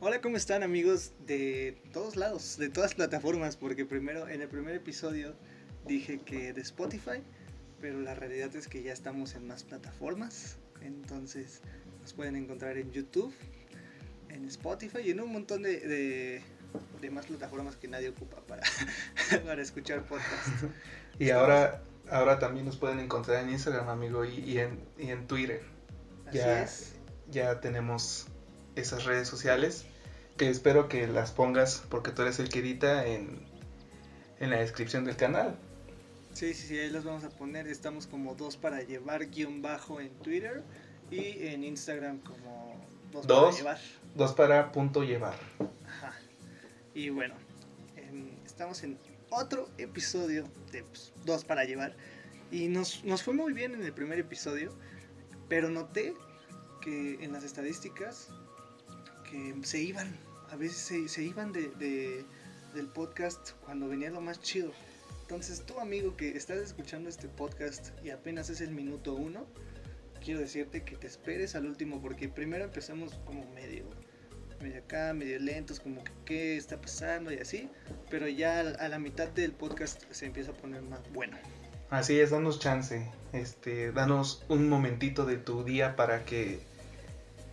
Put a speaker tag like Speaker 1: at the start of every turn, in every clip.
Speaker 1: Hola, ¿cómo están amigos de todos lados, de todas plataformas? Porque primero, en el primer episodio dije que de Spotify, pero la realidad es que ya estamos en más plataformas. Entonces nos pueden encontrar en YouTube, en Spotify y en un montón de, de, de más plataformas que nadie ocupa para, para escuchar podcast.
Speaker 2: Y ahora, ahora también nos pueden encontrar en Instagram, amigo, y, y en, y en Twitter.
Speaker 1: Así
Speaker 2: Ya.
Speaker 1: es.
Speaker 2: Ya tenemos esas redes sociales que espero que las pongas porque tú eres el que edita en, en la descripción del canal.
Speaker 1: Sí, sí, sí, ahí los vamos a poner. Estamos como dos para llevar guion bajo en Twitter y en Instagram como dos,
Speaker 2: Dos.
Speaker 1: para llevar.
Speaker 2: Dos para punto llevar.
Speaker 1: Ajá. Y bueno, en- estamos en otro episodio de pues, dos para llevar. Y nos, nos fue muy bien en el primer episodio, pero noté que en las estadísticas se iban, a veces se, iban de, de- del podcast cuando venía lo más chido. Entonces tú amigo que estás escuchando este podcast y apenas es el minuto uno, quiero decirte que te esperes al último porque primero empezamos como medio medio acá, medio lentos, como que qué está pasando y así, pero ya a la mitad del podcast se empieza a poner más bueno.
Speaker 2: Así es, danos chance. Este, danos un momentito de tu día para que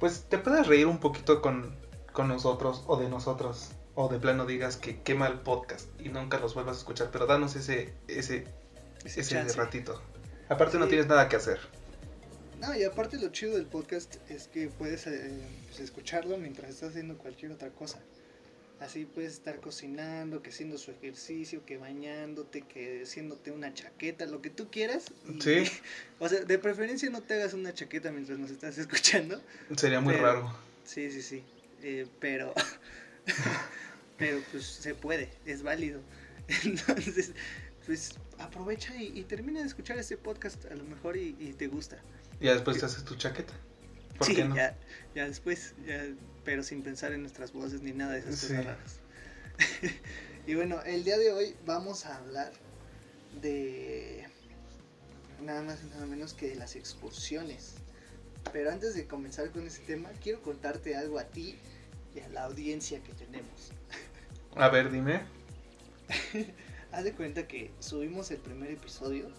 Speaker 2: pues te puedas reír un poquito con, con nosotros o de nosotros. O de plano digas que qué mal podcast y nunca los vuelvas a escuchar. Pero danos ese, ese,
Speaker 1: Ese
Speaker 2: ese ratito. Aparte no tienes nada que hacer.
Speaker 1: No, y aparte lo chido del podcast es que puedes eh, pues, escucharlo mientras estás haciendo cualquier otra cosa. Así puedes estar cocinando, que haciendo su ejercicio, que bañándote, que haciéndote una chaqueta, lo que tú quieras. y-
Speaker 2: Sí.
Speaker 1: O sea, de preferencia no te hagas una chaqueta mientras nos estás escuchando.
Speaker 2: Sería muy
Speaker 1: Pero-
Speaker 2: raro.
Speaker 1: Sí, sí, sí. Eh, pero, pero pues se puede, es válido. Entonces, pues aprovecha y, y termina de escuchar este podcast a lo mejor y, y te gusta.
Speaker 2: Y ya después te haces tu chaqueta. ¿Por
Speaker 1: sí,
Speaker 2: qué no?
Speaker 1: ya, ya después, ya, pero sin pensar en nuestras voces ni nada de esas
Speaker 2: Sí.
Speaker 1: cosas raras. y bueno, el día de hoy vamos a hablar de nada más y nada menos que de las excursiones. Pero antes de comenzar con ese tema, quiero contarte algo a ti y a la audiencia que tenemos.
Speaker 2: A ver, dime.
Speaker 1: Haz de cuenta que subimos el primer episodio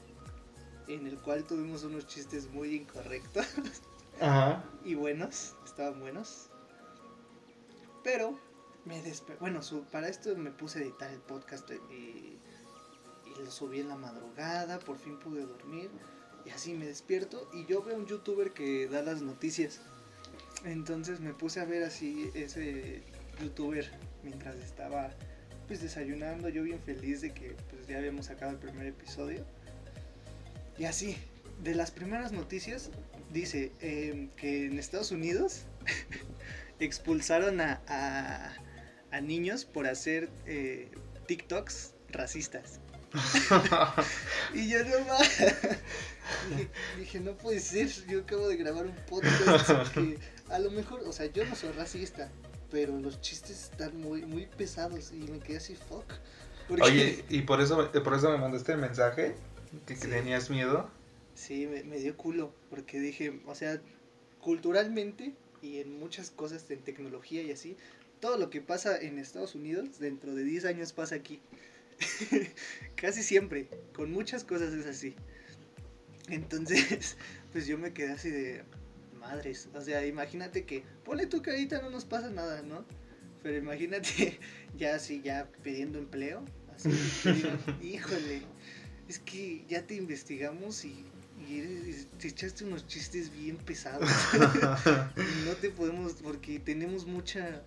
Speaker 1: en el cual tuvimos unos chistes muy incorrectos.
Speaker 2: Ajá.
Speaker 1: y buenos, estaban buenos. Pero me despe bueno, para esto me puse a editar el podcast y, y lo subí en la madrugada, por fin pude dormir y así me despierto y yo veo un youtuber que da las noticias. Entonces me puse a ver así ese youtuber mientras estaba pues desayunando, yo bien feliz de que pues ya habíamos sacado el primer episodio. Y así, de las primeras noticias dice eh, que en Estados Unidos expulsaron a, a, a niños por hacer eh, TikToks racistas. Y yo no más. dije, dije, no puede ser, yo acabo de grabar un podcast que a lo mejor, o sea, yo no soy racista, pero los chistes están muy, muy pesados y me quedé así, fuck. Porque-
Speaker 2: Oye, y por eso, por eso me mandaste el mensaje, que, tenías miedo.
Speaker 1: Sí, me, me dio culo, porque dije, o sea, culturalmente y en muchas cosas en tecnología y así, todo lo que pasa en Estados Unidos dentro de 10 años pasa aquí. Casi siempre, con muchas cosas es así. Entonces, pues yo me quedé así de madres, o sea, imagínate que, ponle tú que ahorita no nos pasa nada, ¿no? Pero imagínate ya así, ya pidiendo empleo, así, híjole, es que ya te investigamos y, y eres- te echaste unos chistes bien pesados. no te podemos, porque tenemos mucha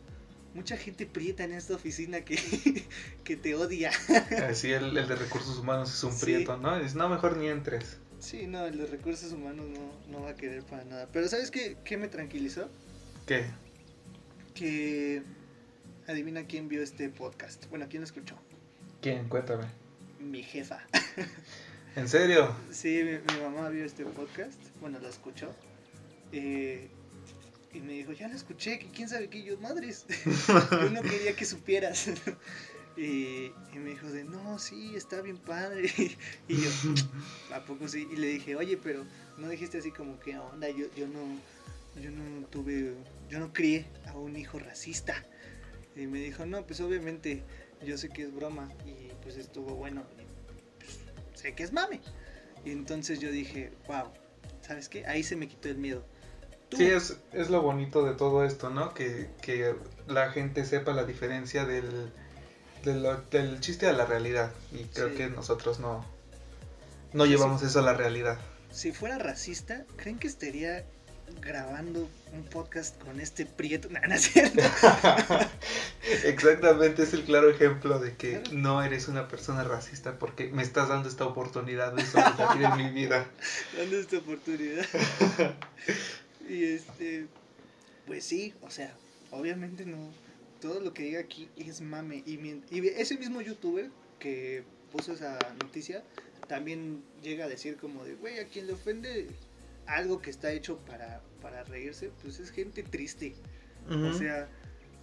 Speaker 1: mucha gente prieta en esta oficina que, que te odia.
Speaker 2: Así el, el de recursos humanos es un
Speaker 1: Sí.
Speaker 2: prieto, ¿no? Dices, no, mejor ni entres.
Speaker 1: Sí, no, el de recursos humanos no, no va a querer para nada. Pero ¿sabes qué, qué me tranquilizó?
Speaker 2: ¿Qué?
Speaker 1: Que adivina quién vio este podcast. Bueno, quién lo escuchó.
Speaker 2: ¿Quién? Cuéntame.
Speaker 1: Mi jefa.
Speaker 2: ¿En serio?
Speaker 1: Sí, mi, mamá vio este podcast, bueno, lo escuchó. y me dijo, ya lo escuché, que quién sabe qué, Y yo, madres. yo no quería que supieras. y, y me dijo de, no, sí, está bien padre. y yo, ¿a poco sí? Y le dije, oye, pero no dijiste así como que onda, yo, yo no, yo no tuve, yo no crié a un hijo racista. Y me dijo, no, pues obviamente yo sé que es broma y pues estuvo bueno. Pues, sé que es mame. Y entonces yo dije, wow, ¿sabes qué? Ahí se me quitó el miedo.
Speaker 2: Sí, es, es lo bonito de todo esto, ¿no? Que, que la gente sepa la diferencia del, del, chiste a la realidad. Y creo que nosotros no, no llevamos eso a la realidad.
Speaker 1: Si fuera racista, ¿creen que estaría grabando un podcast con este prieto? No, es cierto.
Speaker 2: Exactamente, es el claro ejemplo de que no eres una persona racista porque me estás dando esta oportunidad de aquí en mi vida.
Speaker 1: Dando esta oportunidad. y este, pues sí, o sea, obviamente no. Todo lo que diga aquí es mame. Y, y ese mismo youtuber que puso esa noticia también llega a decir como de, güey, a quien le ofende algo que está hecho para, para reírse, pues es gente triste. O sea,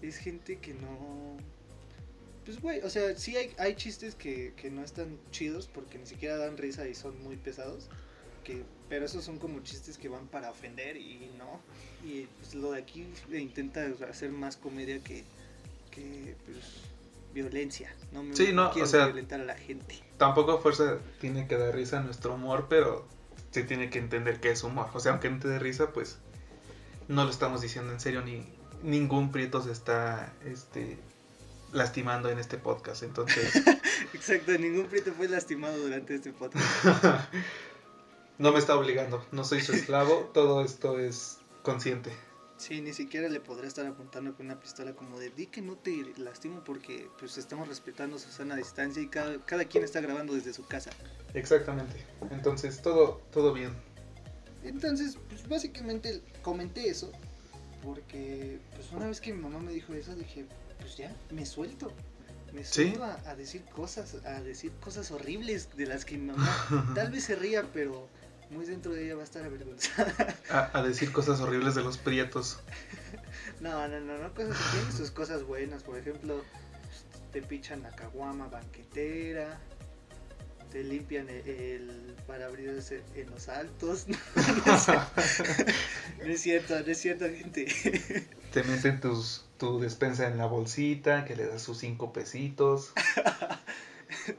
Speaker 1: es gente que no... Pues, güey, o sea, sí hay, hay chistes que, que no están chidos porque ni siquiera dan risa y son muy pesados. Que, pero esos son como chistes que van para ofender y no. Y pues lo de aquí intenta hacer más comedia que, que pues, violencia. No me
Speaker 2: sí, no, o sea,
Speaker 1: violentar a la gente.
Speaker 2: Tampoco fuerza tiene que dar risa nuestro humor, pero se tiene que entender que es humor. O sea, aunque no te dé risa, pues no lo estamos diciendo en serio, ni ningún prieto se está este, lastimando en este podcast. Entonces.
Speaker 1: Exacto, ningún prieto fue lastimado durante este podcast.
Speaker 2: no me está obligando, no soy su esclavo, todo esto es consciente.
Speaker 1: Sí, ni siquiera le podría estar apuntando con una pistola como de di que no te lastimo porque pues estamos respetando su sana distancia y cada, cada quien está grabando desde su casa.
Speaker 2: Exactamente. Entonces, todo, todo bien.
Speaker 1: Entonces, pues básicamente comenté eso porque pues una vez que mi mamá me dijo eso dije, pues ya, me suelto. Me suelto a, a, decir cosas, a decir cosas horribles de las que mi mamá tal vez se ría, pero muy dentro de ella va a estar avergonzada.
Speaker 2: A, decir cosas horribles de los prietos.
Speaker 1: no, no, no, no, cosas, tienen sus cosas buenas. Por ejemplo, te pichan la caguama banquetera, te limpian el, parabrisas en los altos. No, es cierto, no es cierto, gente.
Speaker 2: Te meten tus, tu despensa en la bolsita, que le das sus cinco pesitos.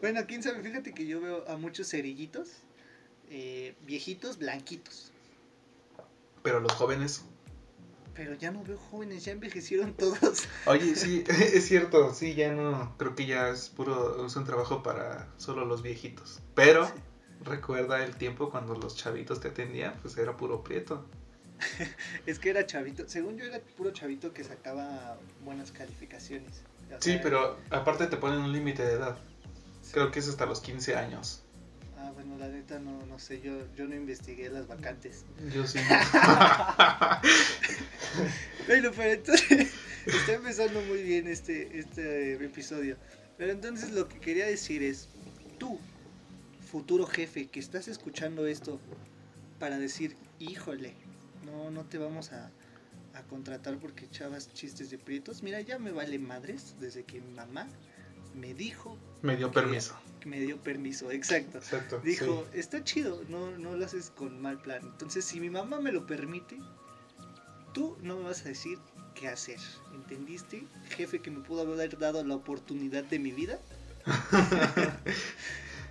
Speaker 1: bueno, quién sabe, fíjate que yo veo a muchos cerillitos eh, viejitos blanquitos.
Speaker 2: Pero los jóvenes.
Speaker 1: Pero ya no veo jóvenes, ya envejecieron todos.
Speaker 2: Oye, sí, es cierto, sí, ya no, creo que ya es puro, es un trabajo para solo los viejitos. Pero recuerda el tiempo cuando los chavitos te atendían, pues era puro prieto.
Speaker 1: es que era chavito, según yo era puro chavito que sacaba buenas calificaciones.
Speaker 2: sí, pero aparte te ponen un límite de edad. Creo que es hasta los 15 años.
Speaker 1: Ah, bueno, la neta no, no sé, yo, yo no investigué las vacantes.
Speaker 2: Yo sí.
Speaker 1: bueno, pero entonces está empezando muy bien este, este episodio. Pero entonces lo que quería decir es, tú, futuro jefe, que estás escuchando esto para decir, híjole, no, no te vamos a, a contratar porque echabas chistes de prietos. Mira, ya me vale madres desde que mi mamá me dijo.
Speaker 2: Me dio permiso.
Speaker 1: Me dio permiso, exacto.
Speaker 2: exacto
Speaker 1: dijo, está chido, no, no lo haces con mal plan. Entonces, si mi mamá me lo permite, tú no me vas a decir qué hacer. ¿Entendiste? Jefe que me pudo haber dado la oportunidad de mi vida.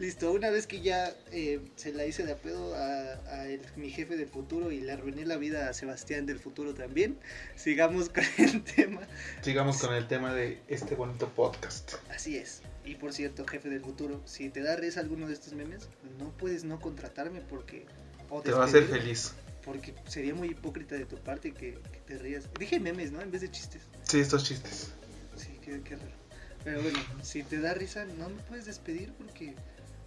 Speaker 1: Listo, una vez que ya eh, se la hice de apedo a, mi jefe del futuro y le arruiné la vida a Sebastián del futuro también, sigamos con el tema.
Speaker 2: Sigamos con el tema de este bonito podcast.
Speaker 1: Así es. Y por cierto, jefe del futuro, si te da risa alguno de estos memes, no puedes no contratarme porque...
Speaker 2: te va a hacer feliz.
Speaker 1: Porque sería muy hipócrita de tu parte que, te rías. Dije memes, ¿no? En vez de chistes.
Speaker 2: Sí, estos chistes.
Speaker 1: Sí, qué, qué raro. Pero bueno, si te da risa, no me puedes despedir porque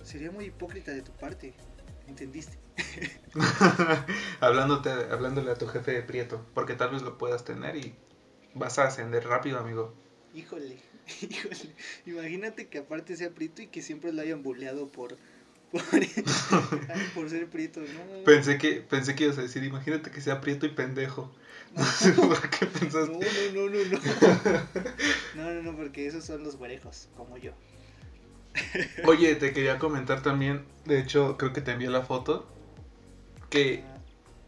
Speaker 1: sería muy hipócrita de tu parte. ¿Entendiste?
Speaker 2: Hablándote, hablándole a tu jefe de Prieto, porque tal vez lo puedas tener y vas a ascender rápido, amigo.
Speaker 1: Híjole, híjole. Imagínate que aparte sea Prieto y que siempre lo hayan buleado por, por, ser Prieto. ¿no?
Speaker 2: Pensé que, pensé que ibas a decir, imagínate que sea Prieto y pendejo. No, ¿Por qué pensaste?
Speaker 1: No, no, no, no, no. No, no, no, porque esos son los güerejos, como yo.
Speaker 2: Oye, te quería comentar también, de hecho creo que te envié la foto, que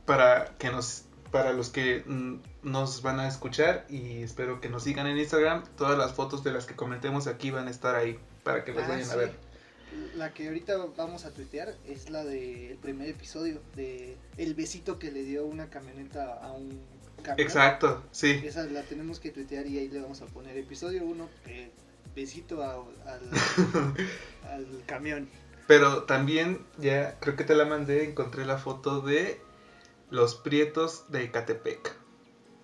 Speaker 2: para que nos para los que mm, nos van a escuchar y espero que nos sigan en Instagram. Todas las fotos de las que comentemos aquí van a estar ahí para que las
Speaker 1: Ah,
Speaker 2: vayan a ver.
Speaker 1: La que ahorita vamos a tuitear es la del primer episodio, de el besito que le dio una camioneta a un camión.
Speaker 2: Exacto, sí.
Speaker 1: Esa la tenemos que tuitear y ahí le vamos a poner episodio 1, besito a- al, al camión.
Speaker 2: Pero también ya creo que te la mandé, encontré la foto de los prietos de Ecatepec.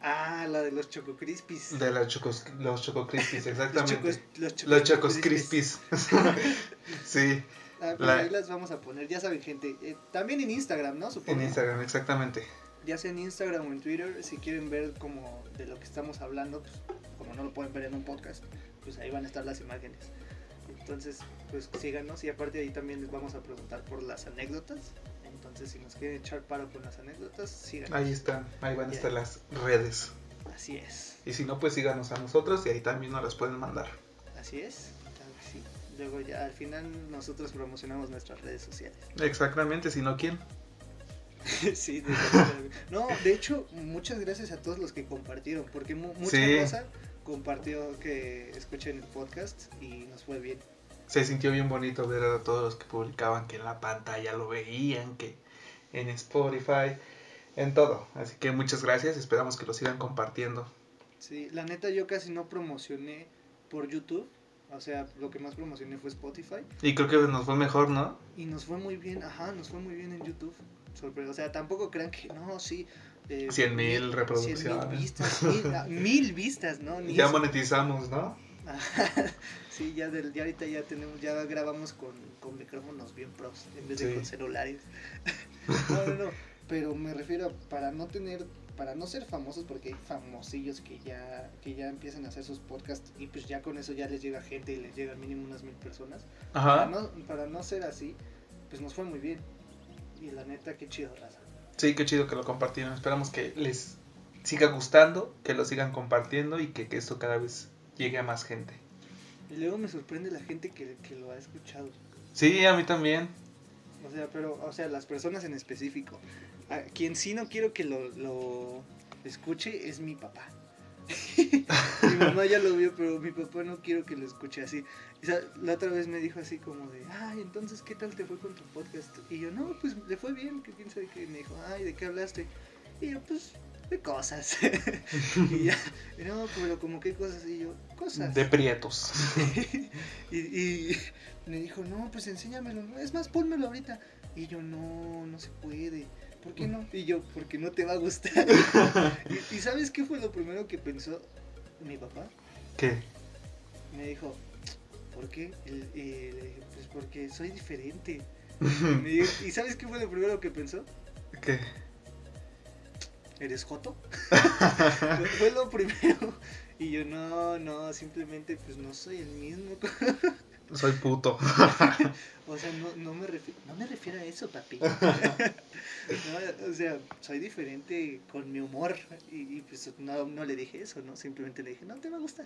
Speaker 1: Ah, la de los Choco Crispies.
Speaker 2: De las chocos, los Choco Crispies,
Speaker 1: los
Speaker 2: exactamente.
Speaker 1: chocos, los Choco
Speaker 2: Los Chocos.
Speaker 1: Crispies.
Speaker 2: sí,
Speaker 1: Ah, pues
Speaker 2: La-
Speaker 1: ahí las vamos a poner, ya saben gente. Eh, también en Instagram, ¿no? Supongo.
Speaker 2: en Instagram, exactamente.
Speaker 1: Ya sea en Instagram o en Twitter, si quieren ver como de lo que estamos hablando, pues, como no lo pueden ver en un podcast, pues ahí van a estar las imágenes. Entonces, pues síganos y aparte ahí también les vamos a preguntar por las anécdotas. Entonces, si nos quieren echar paro con las anécdotas, síganos.
Speaker 2: Ahí están, ahí van a estar las redes.
Speaker 1: Así es,
Speaker 2: Y si no, pues síganos a nosotros y ahí también nos las pueden mandar.
Speaker 1: así es. Claro que sí. Luego ya al final nosotros promocionamos nuestras redes sociales.
Speaker 2: Exactamente, si no, ¿quién?
Speaker 1: sí, de- no, de hecho, muchas gracias a todos los que compartieron, porque mu- mucha
Speaker 2: Sí.
Speaker 1: raza compartió que escuchen el podcast y nos fue bien.
Speaker 2: Se sintió bien bonito ver a todos los que publicaban que en la pantalla lo veían, que en Spotify, en todo. Así que muchas gracias, esperamos que lo sigan compartiendo.
Speaker 1: Sí, la neta yo casi no promocioné por YouTube, o sea, lo que más promocioné fue Spotify
Speaker 2: Y creo que nos fue mejor, ¿no?
Speaker 1: y nos fue muy bien, ajá, nos fue muy bien en YouTube. Sorpre- o sea, tampoco crean que no, sí. eh,
Speaker 2: 100,000
Speaker 1: mil-
Speaker 2: reproducciones.
Speaker 1: 100,000 vistas, mil, ah, mil vistas, ¿no? Ni
Speaker 2: Ya
Speaker 1: eso.
Speaker 2: monetizamos, ¿no?
Speaker 1: Sí, ya, del, ya ahorita ya tenemos, ya grabamos con, con micrófonos bien pros en vez de
Speaker 2: Sí.
Speaker 1: con celulares. No, no, no, pero me refiero a para no tener, para no ser famosos, porque hay famosillos que ya, que ya empiezan a hacer sus podcasts y pues ya con eso ya les llega gente y les llegan mínimo unas mil personas. Para
Speaker 2: Ajá.
Speaker 1: no, para no ser así, pues nos fue muy bien. Y la neta, qué chido, raza.
Speaker 2: Sí, qué chido que lo compartieron. Esperamos que les siga gustando, que lo sigan compartiendo y que, que esto cada vez llegue a más gente.
Speaker 1: Y luego me sorprende la gente que, que lo ha escuchado.
Speaker 2: Sí, a mí también.
Speaker 1: O sea, pero, o sea, las personas en específico. A quien sí no quiero que lo, lo escuche es mi papá. mi mamá ya lo vio, pero mi papá no quiero que lo escuche así. O sea, la otra vez me dijo así como de, ay, entonces, ¿qué tal te fue con tu podcast? Y yo, no, pues le fue bien, que quién sabe qué. Me dijo, ay, ¿de qué hablaste? Y yo, pues, de cosas. y ya, no, pero como qué cosas. Y yo, cosas.
Speaker 2: De prietos.
Speaker 1: y, y me dijo, no, pues enséñamelo. Es más, pónmelo ahorita. Y yo, no, no se puede. ¿Por qué no? Y yo, porque no te va a gustar. y, y ¿sabes qué fue lo primero que pensó mi papá?
Speaker 2: ¿Qué?
Speaker 1: Me dijo, ¿por qué? El- eh, le pues porque soy diferente. Me dijo, ¿Y sabes qué fue lo primero que pensó?
Speaker 2: ¿Qué?
Speaker 1: ¿Eres Joto? fue lo primero. Y yo, no, no, simplemente pues no soy el mismo.
Speaker 2: Soy puto.
Speaker 1: O sea, no, no, me refiero, no me refiero a eso, papi. No, o sea, soy diferente con mi humor. Y, y, pues no, no le dije eso, ¿no? Simplemente le dije, no te va a gustar.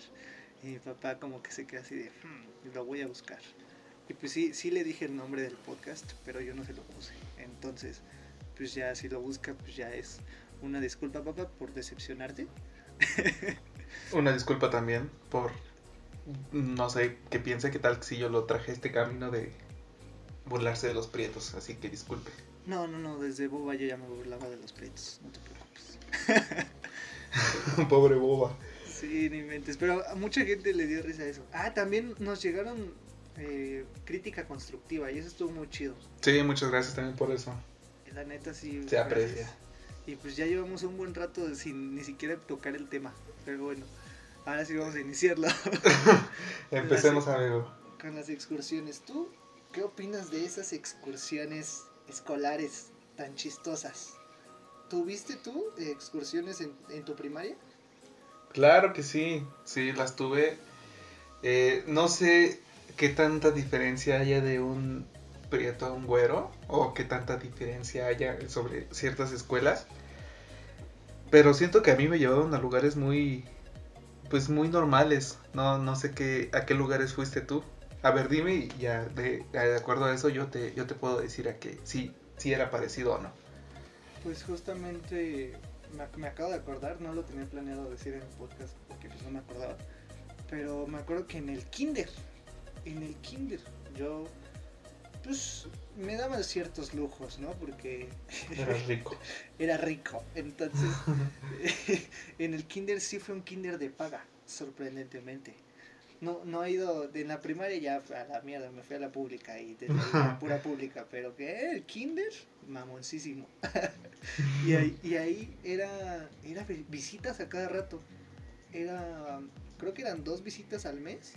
Speaker 1: Y mi papá como que se queda así de, "Hmm, lo voy a buscar. Y pues sí, sí le dije el nombre del podcast, pero yo no se lo puse. Entonces, pues ya si lo busca, pues ya es una disculpa, papá, por decepcionarte.
Speaker 2: Una disculpa también por, no sé, que piense que tal si yo lo traje este camino de burlarse de los prietos, así que disculpe.
Speaker 1: No, no, no, desde boba yo ya me burlaba de los pleitos, no te preocupes.
Speaker 2: Pobre boba.
Speaker 1: Sí, ni mentes, pero a mucha gente le dio risa a eso. Ah, también nos llegaron eh, crítica constructiva y eso estuvo muy chido.
Speaker 2: Sí, muchas gracias también por eso.
Speaker 1: La neta sí.
Speaker 2: Se
Speaker 1: gracias.
Speaker 2: aprecia.
Speaker 1: Y pues ya llevamos un buen rato sin ni siquiera tocar el tema. Pero bueno, ahora sí vamos a iniciarlo
Speaker 2: Empecemos, amigo.
Speaker 1: con las excursiones. ¿Tú qué opinas de esas excursiones escolares tan chistosas? ¿Tuviste tú eh, excursiones en, en tu primaria?
Speaker 2: Claro que sí, sí, las tuve. Eh, no sé qué tanta diferencia haya de un prieto a un güero, o qué tanta diferencia haya sobre ciertas escuelas. Pero siento que a mí me llevaron a lugares muy, pues muy normales. No, no sé qué, a qué lugares fuiste tú. A ver, dime y ya de, acuerdo a eso yo te, yo te puedo decir a que sí, sí era parecido o no.
Speaker 1: Pues justamente me, acabo de acordar, no lo tenía planeado decir en el podcast porque pues no me acordaba. Pero me acuerdo que en el kinder, en el kinder, yo pues me daba ciertos lujos, ¿no? Porque
Speaker 2: era rico.
Speaker 1: era rico. Entonces, en el kinder sí fue un kinder de paga, sorprendentemente. No, no he ido, en la primaria ya a la mierda, me fui a la pública y desde la pura pública, pero que el kinder, mamoncísimo. y, ahí, y ahí era, era visitas a cada rato. Era, creo que eran dos visitas al mes.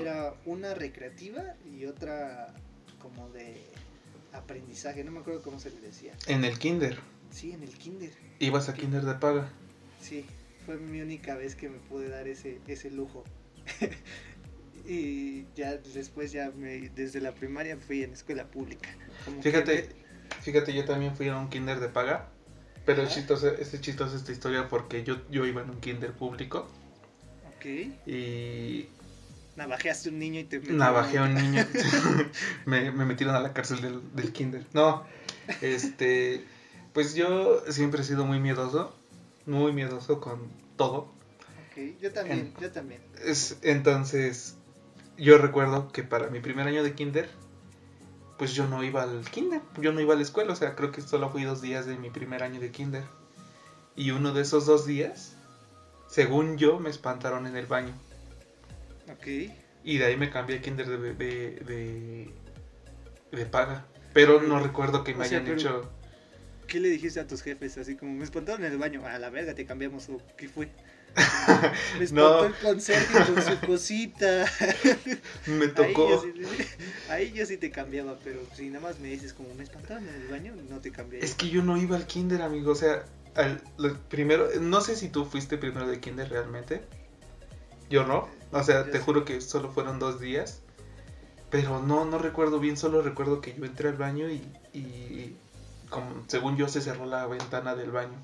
Speaker 1: Era una recreativa y otra como de aprendizaje, no me acuerdo cómo se le decía.
Speaker 2: En el kinder.
Speaker 1: Sí, en el kinder.
Speaker 2: ¿Ibas a kinder de paga?
Speaker 1: Sí, fue mi única vez que me pude dar ese, ese lujo. y ya después ya me, desde la primaria fui en escuela pública.
Speaker 2: fíjate, fíjate, yo también fui a un kinder de paga, pero es chistoso, es esta historia porque yo, yo iba en un kinder público.
Speaker 1: Ok.
Speaker 2: Y
Speaker 1: Navajeaste un niño y te
Speaker 2: Navajeé a un niño. me, me, metieron a la cárcel del, del, kinder. No, este, pues yo siempre he sido muy miedoso, muy miedoso con todo.
Speaker 1: Ok, yo también, yo también.
Speaker 2: Es, entonces, yo recuerdo que para mi primer año de kinder, pues yo no iba al kinder, yo no iba a la escuela, o sea, creo que solo fui dos días de mi primer año de kinder. Y uno de esos dos días, según yo, me espantaron en el baño.
Speaker 1: Ok.
Speaker 2: Y de ahí me cambié a kinder de, de, de, paga. Pero no recuerdo que me hayan hecho...
Speaker 1: ¿Qué le dijiste a tus jefes? Así como, me espantaron en el baño. A la verga, te cambiamos. ¿O qué fue? Me espantó el conserje con su cosita.
Speaker 2: me tocó.
Speaker 1: Ahí yo, sí, te cambiaba, pero si nada más me dices como me espantaron en el baño, no te cambié.
Speaker 2: Es que yo no iba al kinder, amigo. O sea, al, primero, no sé si tú fuiste primero de kinder realmente. Yo no. O sea, te juro que solo fueron dos días. Pero no, no recuerdo bien, solo recuerdo que yo entré al baño y, y como, según yo se cerró la ventana del baño.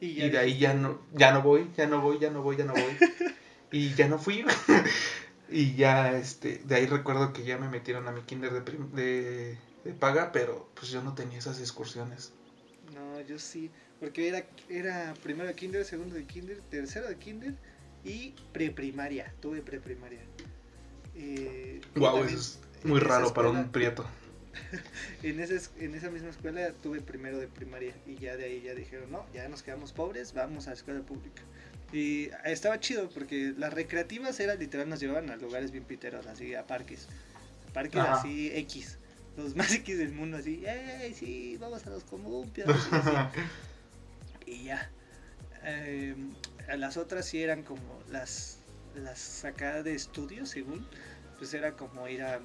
Speaker 2: Y, de ahí ya no, ya no voy, ya no voy, ya no voy, ya no voy. y ya no fui. y ya, este, de ahí recuerdo que ya me metieron a mi kinder de, de, de, paga, pero pues yo no tenía esas excursiones.
Speaker 1: No, yo sí, porque era, era primero de kinder, segundo de kinder, tercero de kinder y preprimaria, tuve preprimaria.
Speaker 2: Eh, wow, eso es muy raro para un prieto.
Speaker 1: en, esa, en esa misma escuela tuve primero de primaria y ya de ahí ya dijeron, no, ya nos quedamos pobres, vamos a la escuela pública. Y estaba chido porque las recreativas eran literal, nos llevaban a lugares bien piteros, así a parques. Parques así X. Los más X del mundo, así, ¡ey, sí! Vamos a los columpios. y ya. Eh, las otras sí eran como las, las sacadas de estudios, según, pues era como ir a,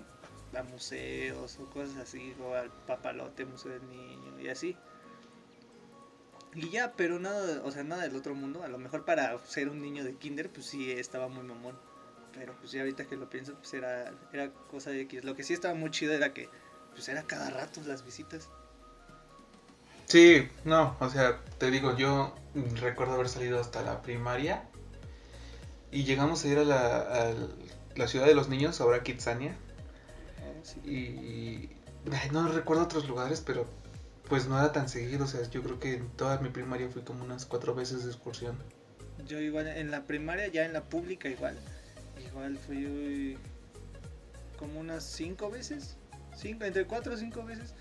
Speaker 1: a museos o cosas así, o al papalote, museo del niño y así. Y ya, pero nada, o sea, nada del otro mundo. A lo mejor para ser un niño de kinder, pues sí estaba muy mamón. Pero pues ya ahorita que lo pienso, pues era, era cosa de X. Lo que sí estaba muy chido era que, pues era cada rato las visitas.
Speaker 2: Sí, no, o sea, te digo, yo recuerdo haber salido hasta la primaria y llegamos a ir a la, la ciudad de los niños, ahora Kitsania. Y, no recuerdo otros lugares, pero pues no era tan seguido, o sea, yo creo que en toda mi primaria fui como unas cuatro veces de excursión.
Speaker 1: Yo igual, en la primaria, ya en la pública igual, igual fui como unas cinco veces, cinco, entre cuatro o cinco veces.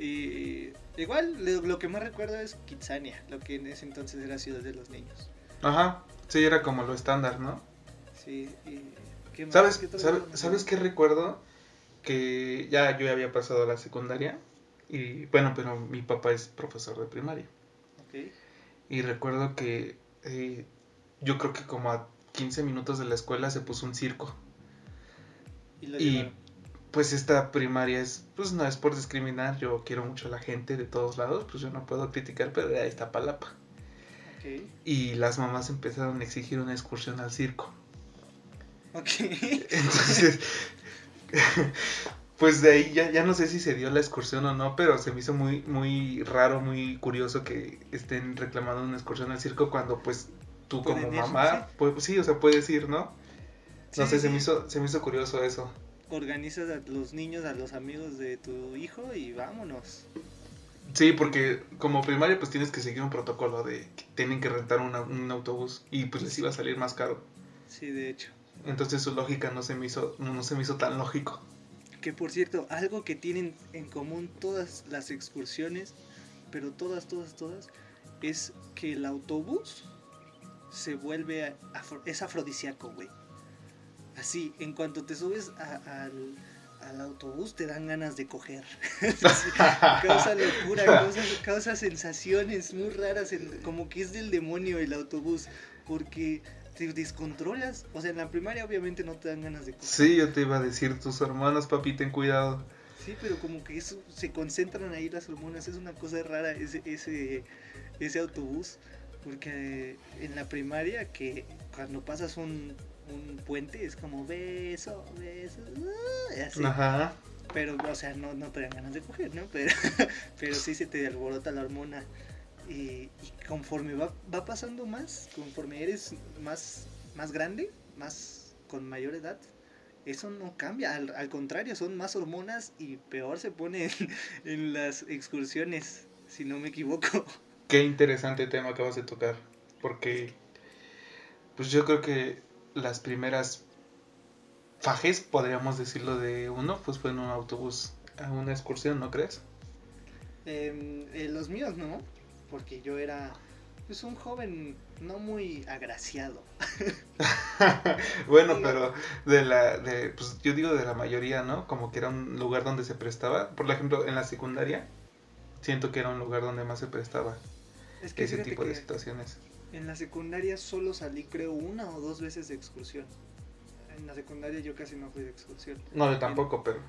Speaker 1: Y igual lo, que más recuerdo es Kitsania, lo que en ese entonces era Ciudad de los Niños.
Speaker 2: Ajá, sí, era como lo estándar, ¿no?
Speaker 1: Sí, y
Speaker 2: ¿qué más? ¿Sabes, ¿sabes, ¿sabes qué recuerdo? Que ya yo había pasado a la secundaria y bueno, pero mi papá es profesor de primaria.
Speaker 1: Okay.
Speaker 2: Y recuerdo que eh, yo creo que como a 15 minutos de la escuela se puso un circo.
Speaker 1: Y, y
Speaker 2: pues esta primaria es, pues no es por discriminar, yo quiero mucho a la gente de todos lados, pues yo no puedo criticar, pero ahí está Palapa. Y las mamás empezaron a exigir una excursión al circo.
Speaker 1: Ok.
Speaker 2: Entonces, pues de ahí ya, ya no sé si se dio la excursión o no, pero se me hizo muy, muy raro, muy curioso que estén reclamando una excursión al circo cuando pues tú como mamá, pues sí, o sea, puedes ir, ¿no? No sé, se, me hizo, se me hizo curioso eso
Speaker 1: organizas a los niños, a los amigos de tu hijo y vámonos.
Speaker 2: Sí, porque como primaria pues tienes que seguir un protocolo de que tienen que rentar una- un autobús y pues les iba a salir más caro.
Speaker 1: Sí, de hecho.
Speaker 2: Entonces su lógica no se me hizo, no se me hizo tan lógico.
Speaker 1: Que por cierto, algo que tienen en común todas las excursiones, pero todas, todas, todas, es que el autobús se vuelve afro- es afrodisíaco, güey. Así, en cuanto te subes a- al, al autobús te dan ganas de coger. Sí, causa locura, causa, causa sensaciones muy raras, en- como que es del demonio el autobús, porque te descontrolas. O sea, en la primaria obviamente no te dan ganas de coger.
Speaker 2: Sí, yo te iba a decir, tus hermanos, papi, ten cuidado.
Speaker 1: Sí, pero como que eso se concentran ahí las hormonas, es una cosa rara ese, ese, ese autobús, porque en la primaria que cuando pasas un, un puente es como beso, beso, y así.
Speaker 2: Ajá.
Speaker 1: pero o sea, no, no te dan ganas de coger, ¿no? Pero, pero sí se te alborota la hormona y, y conforme va, va pasando más, conforme eres más, más grande, más con mayor edad, eso no cambia, al, al contrario, son más hormonas y peor se pone en, en las excursiones, si no me equivoco.
Speaker 2: Qué interesante tema acabas de tocar, porque pues yo creo que las primeras fajes, podríamos decirlo de uno, pues fue en un autobús a una excursión, ¿no crees?
Speaker 1: Em, eh, los míos no, porque yo era pues un joven no muy agraciado.
Speaker 2: bueno, pero de la, de, pues yo digo de la mayoría, ¿no? Como que era un lugar donde se prestaba, por ejemplo, en la secundaria, siento que era un lugar donde más se prestaba
Speaker 1: Es que
Speaker 2: ese tipo de situaciones.
Speaker 1: En la secundaria solo salí creo una o dos veces de excursión. En la secundaria yo casi no fui de excursión.
Speaker 2: No, yo tampoco, pero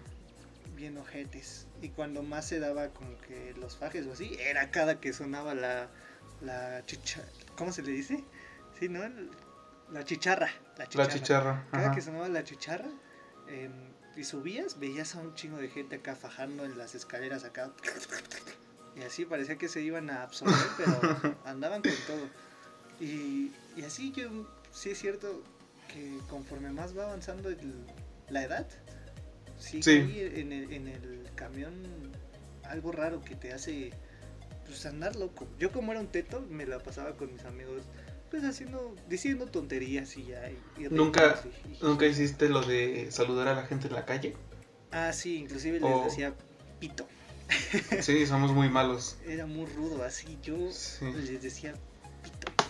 Speaker 1: Bien ojetes. Y cuando más se daba como que los fajes o así, era cada que sonaba la, la chicha... ¿Cómo se le dice? Sí, ¿no? La chicharra. La chicharra.
Speaker 2: la chicharra.
Speaker 1: Cada
Speaker 2: ajá.
Speaker 1: que sonaba la chicharra em, y subías, veías a un chingo de gente acá fajando en las escaleras acá. Y así parecía que se iban a absorber, pero andaban con todo. Y, y así yo, sí es cierto que conforme más va avanzando el- la edad, sí,
Speaker 2: Sí.
Speaker 1: en el, en el camión algo raro que te hace pues andar loco. Yo como era un teto, me la pasaba con mis amigos pues haciendo, diciendo tonterías y ya. y- y
Speaker 2: Nunca-
Speaker 1: y-
Speaker 2: ¿Nunca hiciste lo de saludar a la gente en la calle?
Speaker 1: Ah, sí, inclusive les
Speaker 2: O-
Speaker 1: decía pito.
Speaker 2: Sí, somos muy malos.
Speaker 1: Era muy rudo, así yo
Speaker 2: Sí.
Speaker 1: les decía.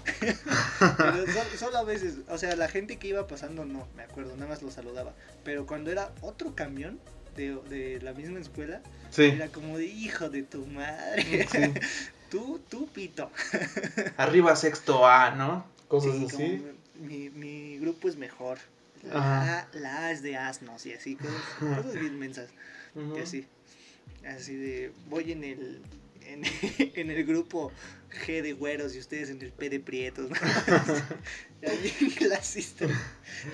Speaker 1: Pero so- solo a veces, o sea, la gente que iba pasando no, me acuerdo, nada más lo saludaba. Pero cuando era otro camión de, de la misma escuela,
Speaker 2: Sí.
Speaker 1: era como de hijo de tu madre.
Speaker 2: sí.
Speaker 1: tú, tú pito.
Speaker 2: Arriba sexto A, ¿no? Cosas
Speaker 1: Sí,
Speaker 2: así.
Speaker 1: mi, mi grupo es mejor. La, la es de asnos y así, cosas, cosas bien mensas. Y así. Así de, voy en el, en, en el grupo G de güeros y ustedes en el P de prietos. ¿no? Bien clasista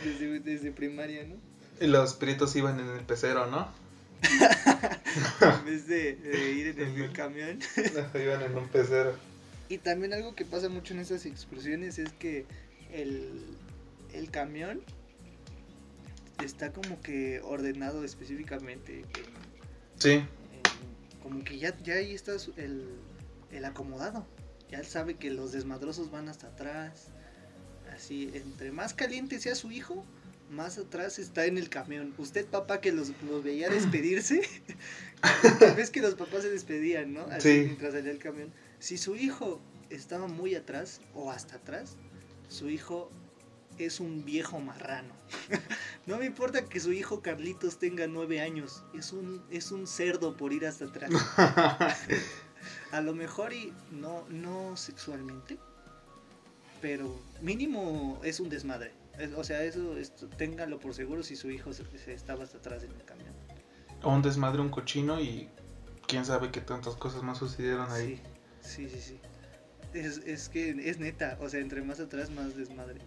Speaker 1: desde, desde primaria, ¿no?
Speaker 2: Y los prietos iban en el pecero, ¿no?
Speaker 1: En vez de, de ir en el, camión.
Speaker 2: iban en un pecero.
Speaker 1: Y también algo que pasa mucho en esas excursiones es que el, el camión está como que ordenado específicamente.
Speaker 2: Sí.
Speaker 1: en- como que ya, ya ahí está el, el acomodado. Ya él sabe que los desmadrosos van hasta atrás. Así, entre más caliente sea su hijo, más atrás está en el camión. Usted, papá, que los, los veía despedirse, ves que los papás se despedían, ¿no? Así
Speaker 2: Sí.
Speaker 1: mientras salía el camión. Si su hijo estaba muy atrás o hasta atrás, su hijo es un viejo marrano. no me importa que su hijo Carlitos tenga nueve años, es un, es un cerdo por ir hasta atrás. A lo mejor y no, no sexualmente, pero mínimo es un desmadre. Es- O sea, eso esto, téngalo por seguro si su hijo se, se estaba hasta atrás en el camión.
Speaker 2: O un desmadre, un cochino y quién sabe qué tantas cosas más sucedieron ahí.
Speaker 1: Sí, sí, sí, sí. Es, es que es neta, o sea, entre más atrás, más desmadre.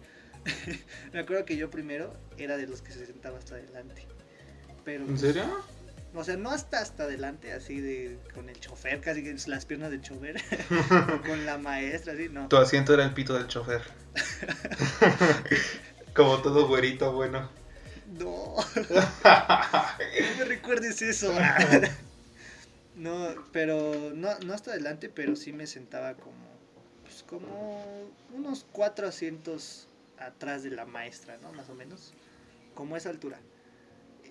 Speaker 1: Me acuerdo que yo primero era de los que se sentaba hasta adelante. Pero,
Speaker 2: ¿En
Speaker 1: pues,
Speaker 2: serio?
Speaker 1: O sea, no hasta hasta adelante, así de con el chofer, casi que las piernas del chofer, o con la maestra, así, no.
Speaker 2: Tu asiento era el pito del chofer. Como todo güerito, bueno.
Speaker 1: No, no me recuerdes eso. No, pero no, no hasta adelante, pero sí me sentaba como, pues como unos cuatro asientos atrás de la maestra, ¿no? Más o menos, como a esa altura.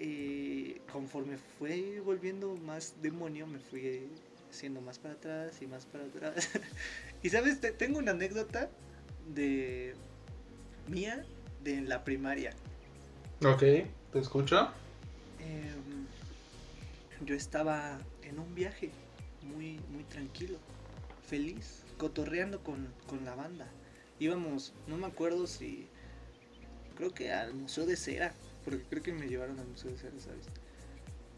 Speaker 1: Y conforme fue volviendo más demonio, me fui haciendo más para atrás y más para atrás. y sabes, Te- tengo una anécdota de mía de la primaria.
Speaker 2: Ok, ¿te escucho?
Speaker 1: Em, yo estaba en un viaje muy, muy tranquilo, feliz, cotorreando con, con la banda. Íbamos, no me acuerdo si, creo que al Museo de Cera, porque creo que me llevaron al Museo de Cera, ¿sabes?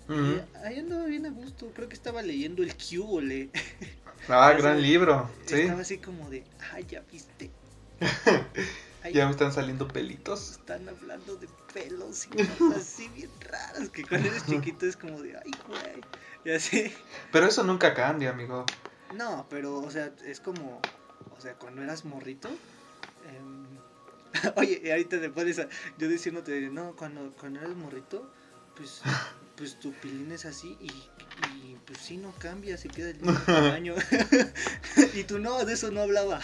Speaker 1: Y ahí andaba bien a gusto, creo que estaba leyendo el Cubole.
Speaker 2: Ah, gran libro, sí.
Speaker 1: Estaba así como de, ay, ya viste. Ay,
Speaker 2: Ya me están saliendo pelitos.
Speaker 1: están hablando de pelos y cosas así bien raras que cuando eres chiquito es como de, ay, güey. Y así.
Speaker 2: Pero eso nunca cambia, amigo.
Speaker 1: No, pero, o sea, es como, o sea, cuando eras morrito. em, Oye, ahorita te pones a, yo diciéndote, no, cuando, cuando eras morrito, pues, pues tu pilín es así y, y pues sí, no cambia, se queda el mismo tamaño. y tú no, de eso no hablaba.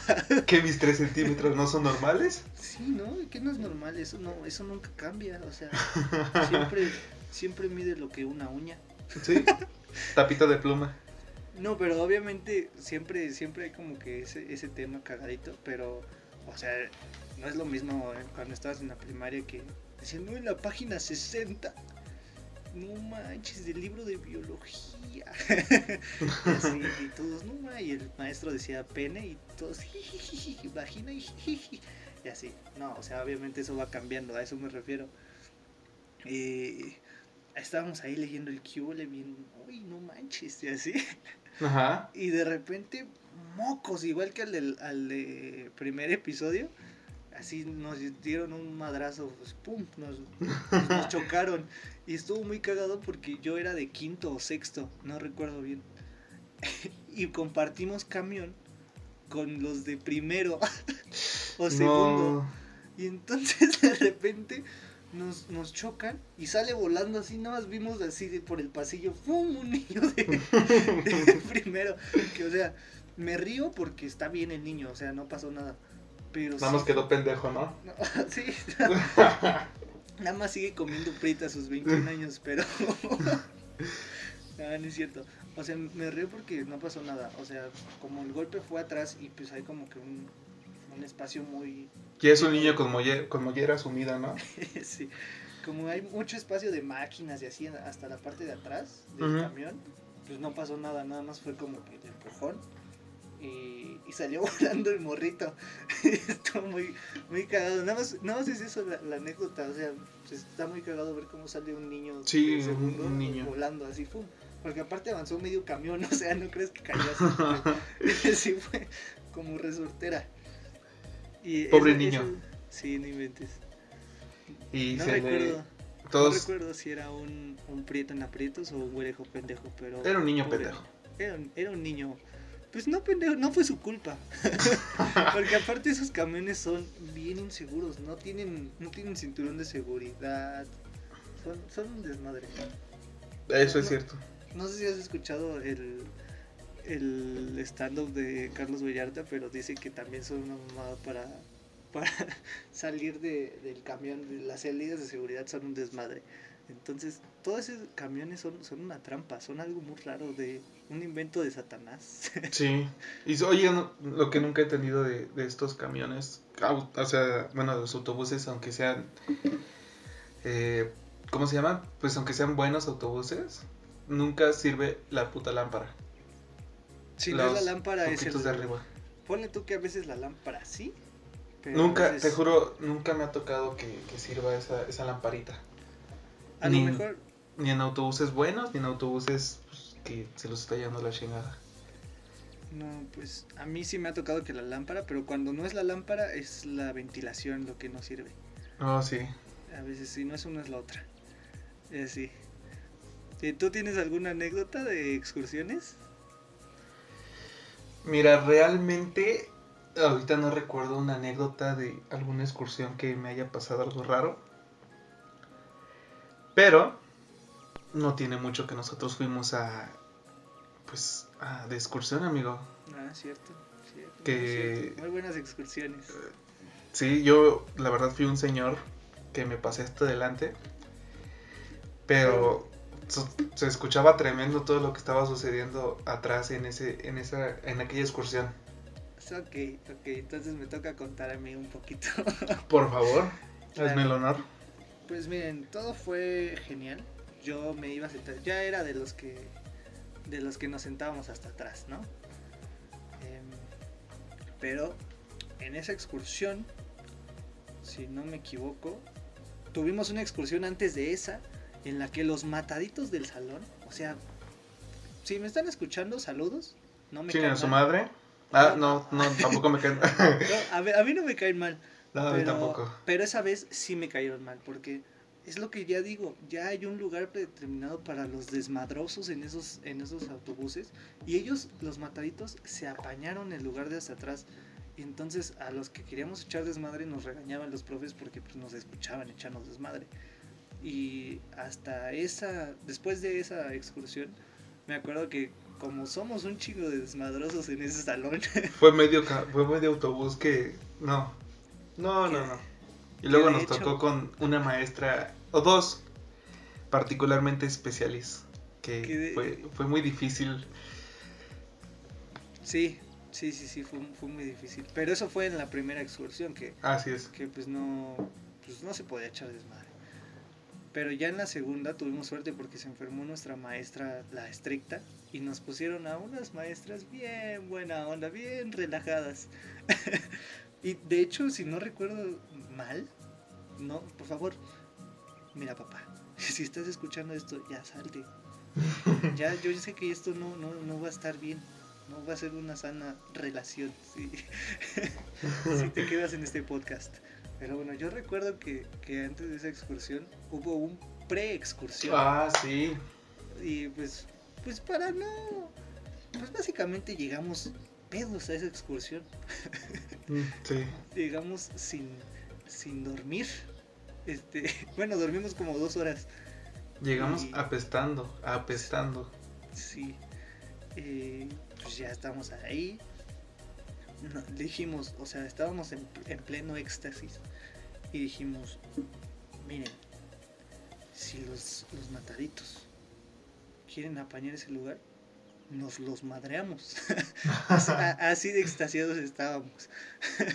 Speaker 2: ¿Que mis 3 centímetros no son normales?
Speaker 1: Sí, ¿no? Que no es normal, eso no, eso nunca cambia, o sea, siempre, siempre mide lo que una uña.
Speaker 2: Sí. Tapito de pluma.
Speaker 1: No, pero obviamente siempre, siempre hay como que ese, ese tema cagadito, pero, o sea, no es lo mismo eh, cuando estabas en la primaria que decían, no, en la página 60, no manches, del libro de biología. y así, y todos, no ma", y el maestro decía pene y todos, "Jijiji, vagina y jijiji", y así. No, o sea, obviamente eso va cambiando, a eso me refiero. Y estábamos ahí leyendo el Cubole bien, uy, no manches, y así.
Speaker 2: Ajá.
Speaker 1: Y de repente, mocos, igual que al del al de primer episodio. Así nos dieron un madrazo, pues, pum, nos, nos chocaron. Y estuvo muy cagado porque yo era de quinto o sexto, no recuerdo bien. y compartimos camión con los de primero o segundo.
Speaker 2: No.
Speaker 1: Y entonces de repente nos, nos chocan y sale volando así, nada más vimos así de por el pasillo, ¡fum! un niño de, de primero. Que o sea, me río porque está bien el niño, o sea, no pasó nada. Pero
Speaker 2: Nada
Speaker 1: sí-
Speaker 2: más quedó pendejo, ¿no?
Speaker 1: no, sí, nada más sigue comiendo frita a sus 21 años, pero... no, no es cierto. O sea, me río porque no pasó nada. O sea, como el golpe fue atrás y pues hay como que un, un espacio muy
Speaker 2: Y es un niño con, molle- con mollera sumida, ¿no?
Speaker 1: sí. Como hay mucho espacio de máquinas y así hasta la parte de atrás del camión, pues no pasó nada, nada más fue como que el empujón y, y salió volando el morrito. Estuvo muy, muy cagado. Nada más, nada más es eso la, la anécdota, o sea, pues está muy cagado ver cómo sale un niño
Speaker 2: Sí,
Speaker 1: segundo
Speaker 2: un niño.
Speaker 1: volando así, ¡fum! Porque aparte avanzó medio camión, o sea, no crees que cayó así. sí fue como resortera. Y
Speaker 2: Pobre
Speaker 1: eso-
Speaker 2: niño.
Speaker 1: eso- sí, no inventes.
Speaker 2: Y
Speaker 1: No recuerdo,
Speaker 2: le... Todos...
Speaker 1: no recuerdo si era un, un prieto en aprietos o un güerejo pendejo, pero...
Speaker 2: Era un niño
Speaker 1: pobre
Speaker 2: pendejo.
Speaker 1: Era, era un niño... Pues no pendejo, no fue su culpa. Porque aparte esos camiones son bien inseguros, no tienen, no tienen cinturón de seguridad. Son, son un desmadre.
Speaker 2: Eso es cierto.
Speaker 1: No sé si has escuchado el, el stand-up de Carlos Vallarta, pero dice que también son una mamada para, para salir de, del camión. Las salidas de seguridad son un desmadre. Entonces, todos esos camiones son, son una trampa, son algo muy raro, de un invento de Satanás.
Speaker 2: Sí. Y oye, no- lo que nunca he entendido de, de estos camiones, o sea, bueno, los autobuses, aunque sean, eh, ¿cómo se llaman? Pues aunque sean buenos autobuses, nunca sirve la puta lámpara.
Speaker 1: si no es la lámpara, es el...
Speaker 2: de arriba.
Speaker 1: Ponle tú que a veces la lámpara sí. pero
Speaker 2: Nunca,
Speaker 1: veces-
Speaker 2: te juro, nunca me ha tocado que, que sirva esa, esa lamparita.
Speaker 1: A lo
Speaker 2: ni-
Speaker 1: mejor
Speaker 2: Ni en autobuses buenos, ni en autobuses que se los está llevando la chingada.
Speaker 1: No, pues a mí sí me ha tocado que la lámpara, pero cuando no es la lámpara es la ventilación lo que no sirve.
Speaker 2: Oh, sí.
Speaker 1: A veces si no es una es la otra. Es así. ¿Y ¿Tú tienes alguna anécdota de excursiones?
Speaker 2: Mira, realmente ahorita no recuerdo una anécdota de alguna excursión que me haya pasado algo raro. Pero no tiene mucho que nosotros fuimos a pues, ah, de excursión, amigo.
Speaker 1: Ah, cierto. cierto,
Speaker 2: Que-
Speaker 1: cierto. Muy buenas excursiones.
Speaker 2: Sí, yo la verdad fui un señor que me pasé hasta adelante. Pero se escuchaba tremendo todo lo que estaba sucediendo atrás en ese, en esa, en aquella excursión.
Speaker 1: Ok, ok, entonces me toca contar a mí un poquito.
Speaker 2: Por favor,
Speaker 1: Claro.
Speaker 2: hazme el honor.
Speaker 1: Pues miren, todo fue genial. Yo me iba a sentar, ya era de los que de los que nos sentábamos hasta atrás, ¿no? Em, pero en esa excursión, si no me equivoco, tuvimos una excursión antes de esa en la que los mataditos del salón, o sea, si me están escuchando, saludos. No me
Speaker 2: ¿Quién
Speaker 1: caen
Speaker 2: es su
Speaker 1: mal.
Speaker 2: madre? Ah, no, no, tampoco me caen.
Speaker 1: No, a, a mí no me caen mal.
Speaker 2: no, a mí tampoco.
Speaker 1: pero esa vez sí me cayeron mal, porque es lo que ya digo, ya hay un lugar predeterminado para los desmadrosos en esos, en esos autobuses, y ellos, los mataditos, se apañaron el lugar de hasta atrás. Y entonces a los que queríamos echar desmadre nos regañaban los profes porque pues, nos escuchaban echarnos desmadre. Y hasta esa, después de esa excursión, me acuerdo que como somos un chingo de desmadrosos en ese salón,
Speaker 2: Fue medio, fue medio autobús que... No, no, no, no. Y luego nos
Speaker 1: hecho-
Speaker 2: tocó con una maestra, o dos, particularmente especiales, que
Speaker 1: Que de-
Speaker 2: fue, fue muy difícil.
Speaker 1: Sí, sí, sí, sí, fue, fue muy difícil. Pero eso fue en la primera excursión, que,
Speaker 2: Así es.
Speaker 1: que pues no, pues no se podía echar desmadre. Pero ya en la segunda tuvimos suerte porque se enfermó nuestra maestra, la estricta, y nos pusieron a unas maestras bien buena onda, bien relajadas. y de hecho, si no recuerdo mal, no, por favor, mira papá, si estás escuchando esto, ya salte. Ya, yo sé que esto no, no, no va a estar bien. No va a ser una sana relación si, si te quedas en este podcast. Pero bueno, yo recuerdo que, que antes de esa excursión hubo un pre-excursión.
Speaker 2: Ah, sí.
Speaker 1: Y pues, pues para no... Pues básicamente llegamos pedos a esa excursión.
Speaker 2: Mm, Sí.
Speaker 1: Llegamos sin, sin dormir. Este, bueno, dormimos como dos horas.
Speaker 2: Llegamos
Speaker 1: Y-
Speaker 2: apestando, apestando.
Speaker 1: Sí. Eh, pues ya estamos ahí. No, dijimos, o sea, estábamos en, en pleno éxtasis. Y dijimos, miren, si los, los mataditos quieren apañar ese lugar, nos los madreamos. así, así de extasiados estábamos.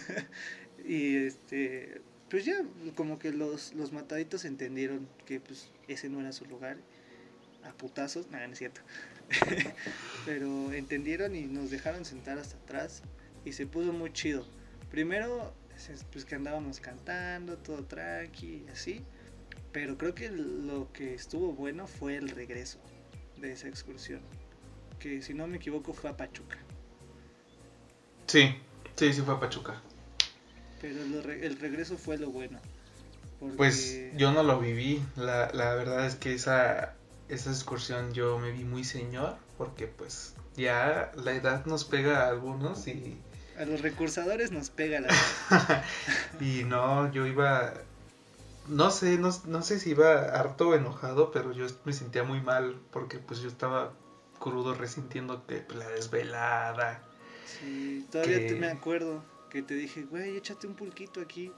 Speaker 1: y este, pues ya, como que los, los mataditos entendieron que pues ese no era su lugar. A putazos, nada, no es cierto. Pero entendieron y nos dejaron sentar hasta atrás y se puso muy chido. Primero, se- pues que andábamos cantando, todo tranqui y así. Pero creo que lo que estuvo bueno fue el regreso de esa excursión. Que si no me equivoco fue a Pachuca.
Speaker 2: Sí, sí, sí fue a Pachuca.
Speaker 1: Pero lo re- el regreso fue lo bueno. Porque...
Speaker 2: Pues yo no lo viví. La, la verdad es que esa, esa excursión yo me vi muy señor. Porque pues ya la edad nos pega a algunos y,
Speaker 1: A los recursadores nos pega la...
Speaker 2: y no, yo iba... No sé, no, no sé si iba harto o enojado, pero yo me sentía muy mal porque pues yo estaba crudo resintiendo que pues, la desvelada.
Speaker 1: Sí, todavía te- me acuerdo que te dije, güey, échate un pulquito aquí.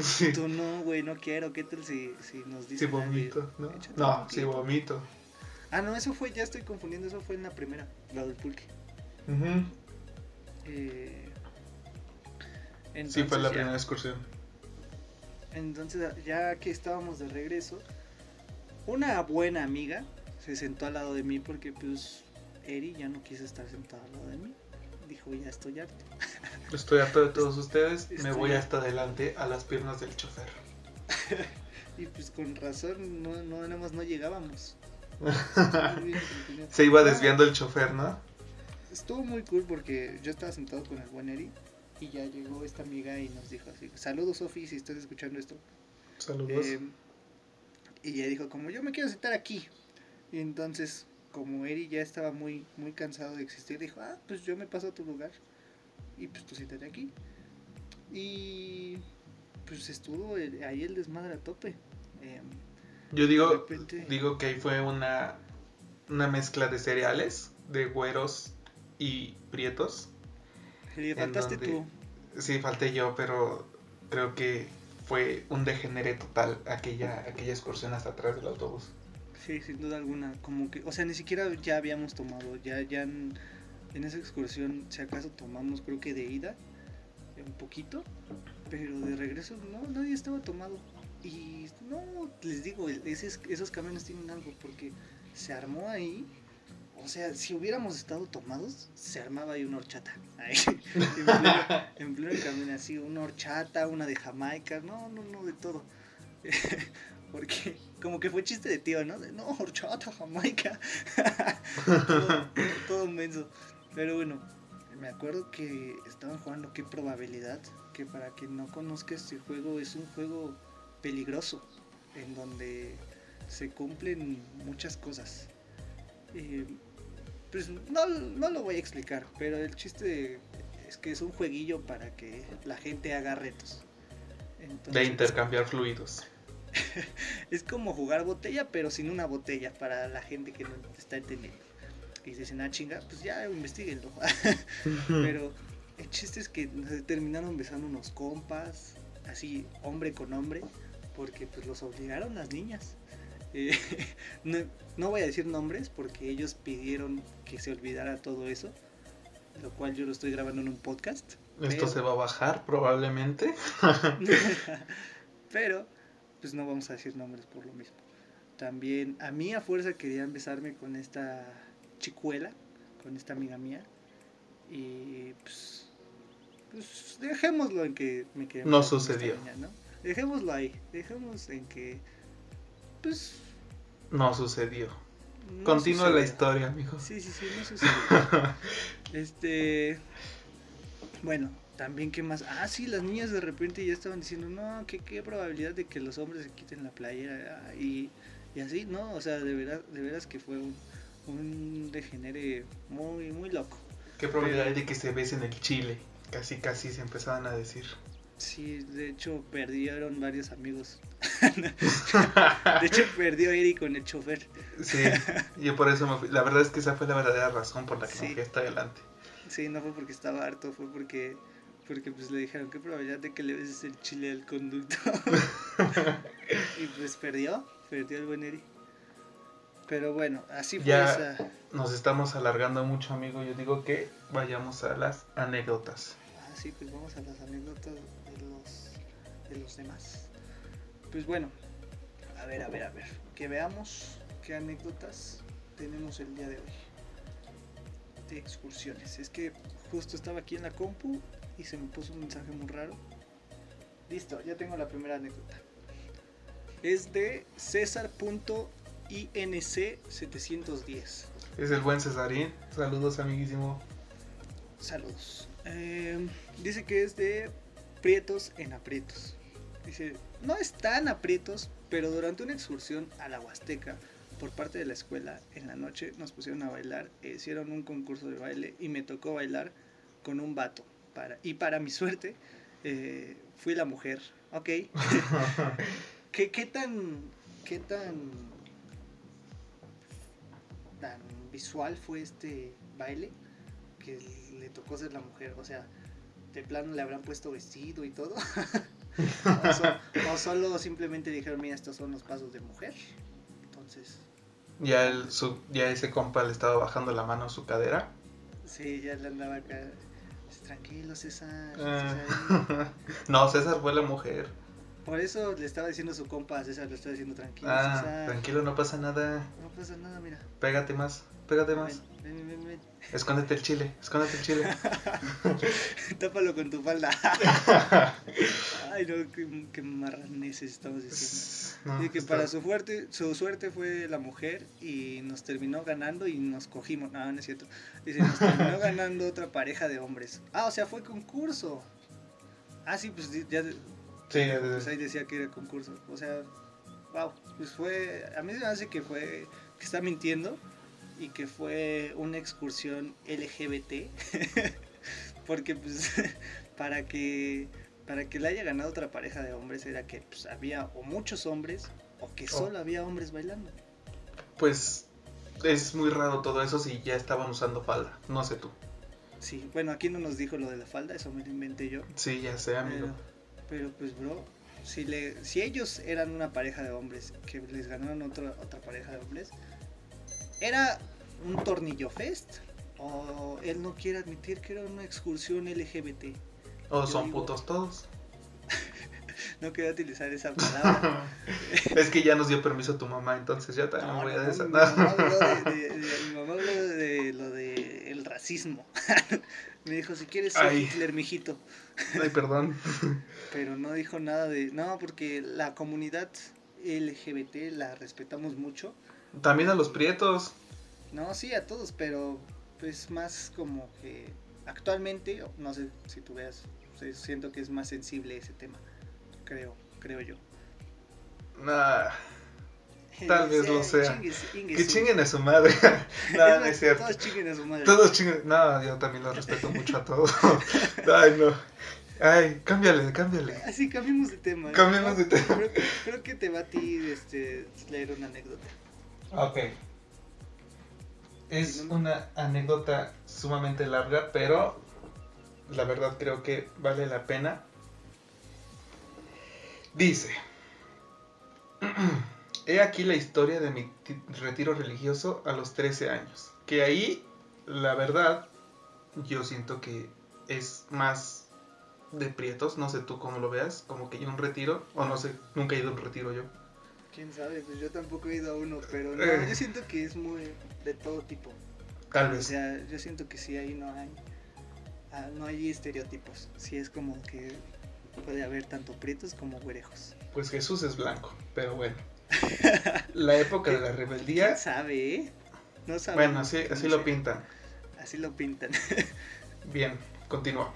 Speaker 2: Sí,
Speaker 1: Tú no, güey, no quiero. ¿Qué tal si, si nos dicen algo?
Speaker 2: vomito, ¿no? No,
Speaker 1: pulquito.
Speaker 2: vomito.
Speaker 1: Ah, no, eso fue, ya estoy confundiendo, eso fue en la primera, la del pulque. Eh,
Speaker 2: Sí, fue la
Speaker 1: ya-
Speaker 2: primera excursión.
Speaker 1: Entonces, ya que estábamos de regreso, una buena amiga se sentó al lado de mí porque, pues, Eri ya no quiso estar sentada al lado de mí. Dijo, ya estoy harto.
Speaker 2: Estoy harto de todos ustedes, me voy
Speaker 1: harto.
Speaker 2: hasta adelante a las piernas del chofer.
Speaker 1: Y pues con razón, no, no, nada más no llegábamos.
Speaker 2: Se iba desviando el chofer, ¿no?
Speaker 1: Estuvo muy cool porque yo estaba sentado con el buen Eri y ya llegó esta amiga y nos dijo así, saludos Sofi si estás escuchando esto.
Speaker 2: Saludos.
Speaker 1: Eh, y ella dijo, como yo me quiero sentar aquí. Y entonces, como Eri ya estaba muy, muy cansado de existir, dijo, ah, pues yo me paso a tu lugar. Y pues tú siéntate aquí. Y pues estuvo el- ahí el desmadre a tope. Eh,
Speaker 2: Yo digo,
Speaker 1: repente-
Speaker 2: digo que ahí fue una, una mezcla de cereales de güeros y prietos.
Speaker 1: Le faltaste
Speaker 2: donde-
Speaker 1: tú.
Speaker 2: Sí, falté yo, pero creo que fue un degenere total aquella, aquella excursión hasta atrás del autobús.
Speaker 1: Sí, sin duda alguna. Como que, o sea, ni siquiera ya habíamos tomado. Ya, ya en, esa excursión, si acaso tomamos, creo que de ida, un poquito. Pero de regreso, no, nadie estaba tomado. Y no, les digo, ese- esos camiones tienen algo porque se armó ahí. O sea, si hubiéramos estado tomados, se armaba ahí una horchata. Ahí, en, pleno, en pleno camino, así, una horchata, una de Jamaica, no, no, no, de todo. Porque como que fue chiste de tío, ¿no? De, no, horchata, Jamaica. todo, todo menso. Pero bueno, me acuerdo que estaban jugando qué probabilidad, que para quien no conozca este juego es un juego peligroso, en donde se cumplen muchas cosas. Eh, pues no, no lo voy a explicar, pero el chiste es que es un jueguillo para que la gente haga retos.
Speaker 2: De intercambiar fluidos.
Speaker 1: es como jugar botella, pero sin una botella para la gente que no está entendiendo. Y dicen, ah, chinga, pues ya investiguenlo. pero el chiste es que terminaron besando unos compas, así, hombre con hombre, porque pues los obligaron las niñas. Eh, no, no voy a decir nombres porque ellos pidieron que se olvidara todo eso, lo cual yo lo estoy grabando en un podcast.
Speaker 2: Esto
Speaker 1: Pero-
Speaker 2: se va a bajar probablemente.
Speaker 1: Pero, pues no vamos a decir nombres por lo mismo. También a mí a fuerza querían besarme con esta chicuela, con esta amiga mía. Y pues, pues dejémoslo en que me quedé
Speaker 2: No sucedió.
Speaker 1: niña, ¿no? Dejémoslo ahí, dejemos en que, pues...
Speaker 2: No sucedió.
Speaker 1: no
Speaker 2: Continúa la historia, amigo.
Speaker 1: Sí, sí, sí, no sucedió. este. Bueno, también, ¿qué más? Ah, sí, las niñas de repente ya estaban diciendo, no, que qué probabilidad de que los hombres se quiten la playera. ah, Y, y así, ¿no? O sea, de veras, de veras que fue un, un degenere muy, muy loco.
Speaker 2: ¿Qué probabilidad hay de que se besen el chile? Casi, casi se empezaban a decir.
Speaker 1: Sí, de hecho, perdieron varios amigos. De hecho, perdió Eric con el chofer.
Speaker 2: Sí, yo por eso me fui. La verdad es que esa fue la verdadera razón por la que
Speaker 1: Sí.
Speaker 2: me fui hasta adelante.
Speaker 1: Sí, no fue porque estaba harto, fue porque porque pues le dijeron qué probabilidad de que le beses el chile al conductor. y pues perdió, perdió el buen Eri. Pero bueno, así fue
Speaker 2: Ya.
Speaker 1: esa.
Speaker 2: Nos estamos alargando mucho, amigo. Yo digo que vayamos a las anécdotas.
Speaker 1: Ah, sí, pues vamos a las anécdotas de los de los demás. Pues bueno, a ver, a ver, a ver, que veamos qué anécdotas tenemos el día de hoy. De excursiones. Es que justo estaba aquí en la compu y se me puso un mensaje muy raro. Listo, ya tengo la primera anécdota. Es de César.inc710.
Speaker 2: Es el buen Cesarín. Saludos, amiguísimo.
Speaker 1: Saludos. Eh, dice que es de Prietos en Aprietos. Dice, no están aprietos, pero durante una excursión a la Huasteca por parte de la escuela, en la noche nos pusieron a bailar, e hicieron un concurso de baile y me tocó bailar con un vato. Para, y para mi suerte, eh, fui la mujer. Ok. ¿Qué, qué tan, qué tan, tan visual fue este baile? que le tocó ser la mujer, o sea, de plano le habrán puesto vestido y todo. o, so- o solo simplemente dijeron, mira, estos son los pasos de mujer. Entonces,
Speaker 2: Ya, el, su, ya ese compa le estaba bajando la mano a su cadera.
Speaker 1: sí, ya le andaba acá. Dice, Tranquilo, César.
Speaker 2: Ah.
Speaker 1: César".
Speaker 2: no, César fue la mujer.
Speaker 1: Por eso le estaba diciendo a su compa, César, le estaba diciendo tranquilo,
Speaker 2: Ah,
Speaker 1: César.
Speaker 2: tranquilo, no pasa nada.
Speaker 1: No pasa nada, mira.
Speaker 2: Pégate más, pégate más.
Speaker 1: Ven, ven, ven, ven.
Speaker 2: Escóndete el chile, escóndete el chile.
Speaker 1: Tápalo con tu falda. Ay, no, qué, qué marraneses estamos diciendo.
Speaker 2: No,
Speaker 1: Y que
Speaker 2: está-
Speaker 1: para su suerte, su suerte fue la mujer y nos terminó ganando y nos cogimos. No, no es cierto. Dice, nos terminó ganando otra pareja de hombres. Ah, o sea, fue concurso. Ah, sí, pues ya
Speaker 2: Sí,
Speaker 1: pues ahí decía que era concurso. O sea, wow, pues fue, a mí me hace que fue, que está mintiendo y que fue una excursión LGBT. Porque pues para que para que le haya ganado otra pareja de hombres era que pues, había o muchos hombres o que
Speaker 2: Oh.
Speaker 1: solo había hombres bailando.
Speaker 2: pues es muy raro todo eso si ya estaban usando falda. No sé tú.
Speaker 1: Sí, bueno, aquí no nos dijo lo de la falda, eso me lo inventé yo.
Speaker 2: Sí, ya sé, amigo.
Speaker 1: Pero, pero pues, bro, si, le, si ellos eran una pareja de hombres que les ganaron otra otra pareja de hombres, ¿era un tornillo fest? ¿O él no quiere admitir que era una excursión LGBT?
Speaker 2: O son putos todos.
Speaker 1: no quería utilizar esa palabra.
Speaker 2: es que ya nos dio permiso tu mamá, entonces ya también no, voy a
Speaker 1: desatar. Mi mamá habló de, mi mamá habló de lo de el racismo. Me dijo, si quieres ser Hitler, mijito.
Speaker 2: Ay, perdón.
Speaker 1: Pero no dijo nada de... No, porque la comunidad LGBT la respetamos mucho.
Speaker 2: También a los prietos.
Speaker 1: No, sí, a todos, pero pues más como que actualmente, no sé si tú veas, siento que es más sensible ese tema creo, creo yo.
Speaker 2: Nah, tal vez lo sea. que chinguen a su madre. no, no es cierto.
Speaker 1: Todos chinguen a su madre.
Speaker 2: Todos chinguen. No, yo también lo respeto mucho a todos. Ay, no. Ay, cámbiale, cámbiale.
Speaker 1: Así, cambiemos de tema.
Speaker 2: Cambiemos de tema.
Speaker 1: Creo, creo, que te va a ti este, leer una anécdota.
Speaker 2: Ok. Es una anécdota sumamente larga, pero la verdad creo que vale la pena Dice, he aquí la historia de mi retiro religioso a los 13 años, que ahí, la verdad, yo siento que es más de prietos, no sé tú cómo lo veas, como que un retiro, o no sé, nunca he ido a un retiro yo.
Speaker 1: Quién sabe, pues yo tampoco he ido a uno, pero no, eh. yo siento que es muy de todo tipo.
Speaker 2: Tal vez.
Speaker 1: O sea, yo siento que sí ahí no hay, ah, no hay estereotipos, sí es como que puede haber tanto prietos como güerejos.
Speaker 2: Pues Jesús es blanco, pero bueno. la época de la rebeldía.
Speaker 1: ¿Quién sabe? Eh? No
Speaker 2: Bueno, así, así lo pintan.
Speaker 1: Así lo pintan.
Speaker 2: Bien, continúa.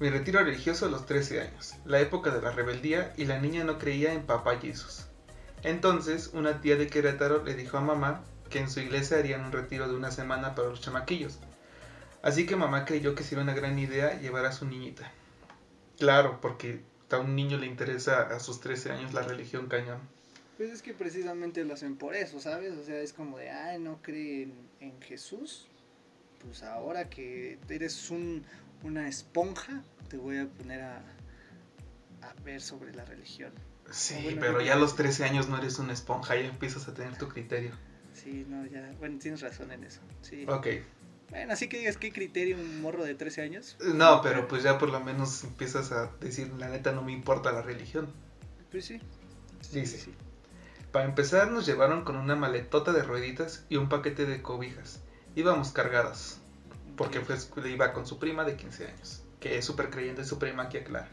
Speaker 2: Mi retiro religioso a los 13 años, la época de la rebeldía y la niña no creía en Papá Jesús. Entonces, una tía de Querétaro le dijo a mamá que en su iglesia harían un retiro de una semana para los chamaquillos. Así que mamá creyó que sería una gran idea llevar a su niñita. Claro, porque a un niño le interesa a sus 13 años la religión cañón.
Speaker 1: Pues es que precisamente lo hacen por eso, ¿sabes? O sea, es como de, ay, no creen en Jesús. Pues ahora que eres un, una esponja, te voy a poner a, a ver sobre la religión.
Speaker 2: Sí, pero ya a los 13 años no eres una esponja, ya empiezas a tener tu criterio.
Speaker 1: Sí, no, ya, bueno, tienes razón en eso. Sí.
Speaker 2: Ok.
Speaker 1: Bueno, así que digas qué criterio un morro de 13 años.
Speaker 2: No, pero pues ya por lo menos empiezas a decir, la neta no me importa la religión.
Speaker 1: Pues sí.
Speaker 2: Dice. Sí, Para empezar nos llevaron con una maletota de rueditas y un paquete de cobijas. Íbamos cargadas. Porque pues, iba con su prima de 15 años. Que es súper creyente su prima, aquí aclara.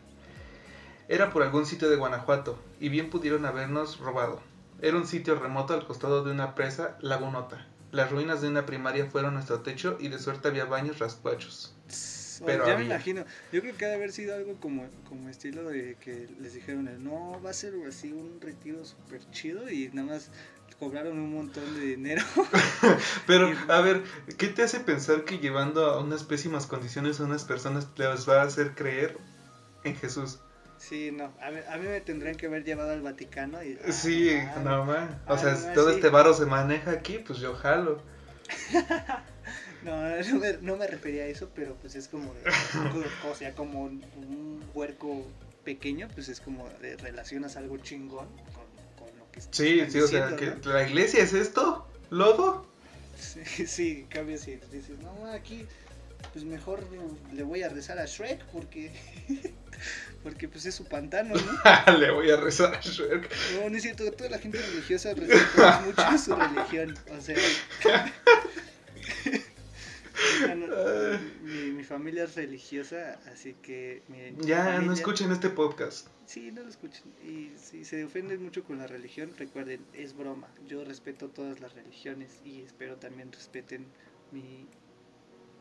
Speaker 2: Era por algún sitio de Guanajuato y bien pudieron habernos robado. Era un sitio remoto al costado de una presa lagunota las ruinas de una primaria fueron nuestro techo y de suerte había baños rascuachos.
Speaker 1: Pero ya me imagino. Yo creo que ha de haber sido algo como, como estilo de que les dijeron, no, va a ser así un retiro súper chido y nada más cobraron un montón de dinero.
Speaker 2: Pero, a ver, ¿qué te hace pensar que llevando a unas pésimas condiciones a unas personas les va a hacer creer en Jesús?
Speaker 1: Sí, no, a mí, a mí, me tendrían que haber llevado al Vaticano y...
Speaker 2: sí, ah, no, más. O sea, todo este varo se maneja aquí, pues yo jalo.
Speaker 1: no, no me, no me, refería a eso, pero pues es como, o sea, como un huerco pequeño, pues es como de, relacionas algo chingón con, con lo que
Speaker 2: Sí, sí, o sea, que la iglesia es esto, lodo.
Speaker 1: Sí, sí, cambia si dices, no, aquí pues mejor le voy a rezar a Shrek porque porque pues es su pantano, ¿no?
Speaker 2: le voy a rezar a Shrek.
Speaker 1: No, no es cierto, toda la gente religiosa respeta mucho su religión, o sea, mi, mi, familia es religiosa, así que
Speaker 2: ya no escuchen este podcast.
Speaker 1: Sí, no lo escuchen. Y si se ofenden mucho con la religión, recuerden, es broma. Yo respeto todas las religiones y espero también respeten mi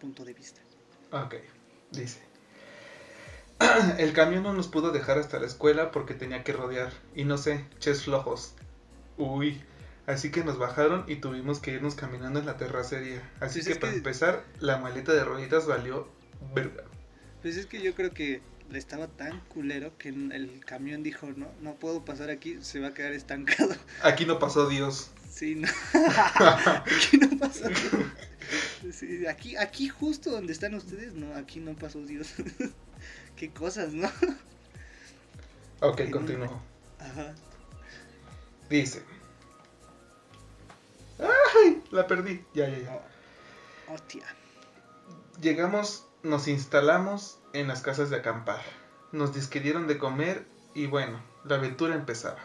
Speaker 1: punto de vista.
Speaker 2: Ok, dice. El camión no nos pudo dejar hasta la escuela porque tenía que rodear. Y no sé, ches flojos. Uy. Así que nos bajaron y tuvimos que irnos caminando en la terracería. Así pues que para empezar, la maleta de rueditas valió verga.
Speaker 1: Pues es que yo creo que estaba tan culero que el camión dijo, no, no puedo pasar aquí, se va a quedar estancado.
Speaker 2: Aquí no pasó Dios.
Speaker 1: Sí, no. aquí no pasó Sí, aquí, aquí justo donde están ustedes, no, aquí no pasó Dios. Qué cosas, ¿no?
Speaker 2: Ok, continúo.
Speaker 1: Ajá.
Speaker 2: Dice. La perdí. Ya, ya, ya.
Speaker 1: Hostia.
Speaker 2: Llegamos, nos instalamos en las casas de acampar. Nos disquirieron de comer y bueno, la aventura empezaba.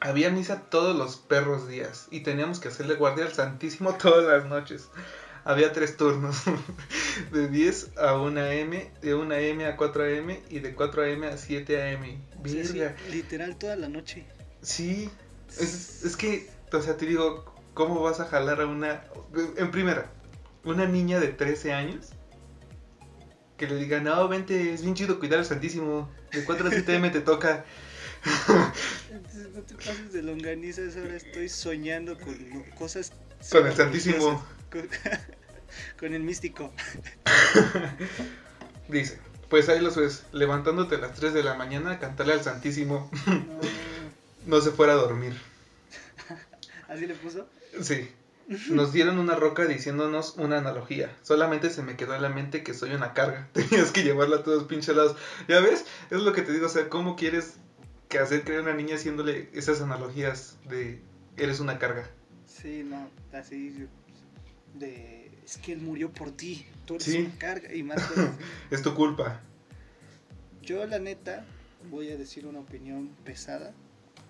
Speaker 2: Había misa todos los perros días y teníamos que hacerle guardia al Santísimo todas las noches. Había tres turnos, de 10 a 1 am, de 1 am a 4 am y de 4 am a 7 am.
Speaker 1: O sea, sí, literal toda la noche.
Speaker 2: Sí, es, es que, o sea, te digo, ¿cómo vas a jalar a una... En primera, una niña de 13 años que le diga, no, vente, es bien chido cuidar al Santísimo, de 4 a 7 am te toca.
Speaker 1: No te pases de longanizas, ahora estoy soñando con cosas...
Speaker 2: Con el Santísimo.
Speaker 1: Con, con el místico.
Speaker 2: Dice, pues ahí los ves, levantándote a las 3 de la mañana a cantarle al Santísimo,
Speaker 1: No,
Speaker 2: no se fuera a dormir.
Speaker 1: ¿Así le puso?
Speaker 2: Sí. Nos dieron una roca diciéndonos una analogía. Solamente se me quedó en la mente que soy una carga. Tenías que llevarla a todos pinches lados. ¿Ya ves? Es lo que te digo. O sea, ¿cómo quieres que hacer creer a una niña haciéndole esas analogías de eres una carga?
Speaker 1: Sí, no, así de... Es que él murió por ti, tú eres
Speaker 2: Sí.
Speaker 1: una carga y más.
Speaker 2: Es tu culpa.
Speaker 1: Yo la neta voy a decir una opinión pesada,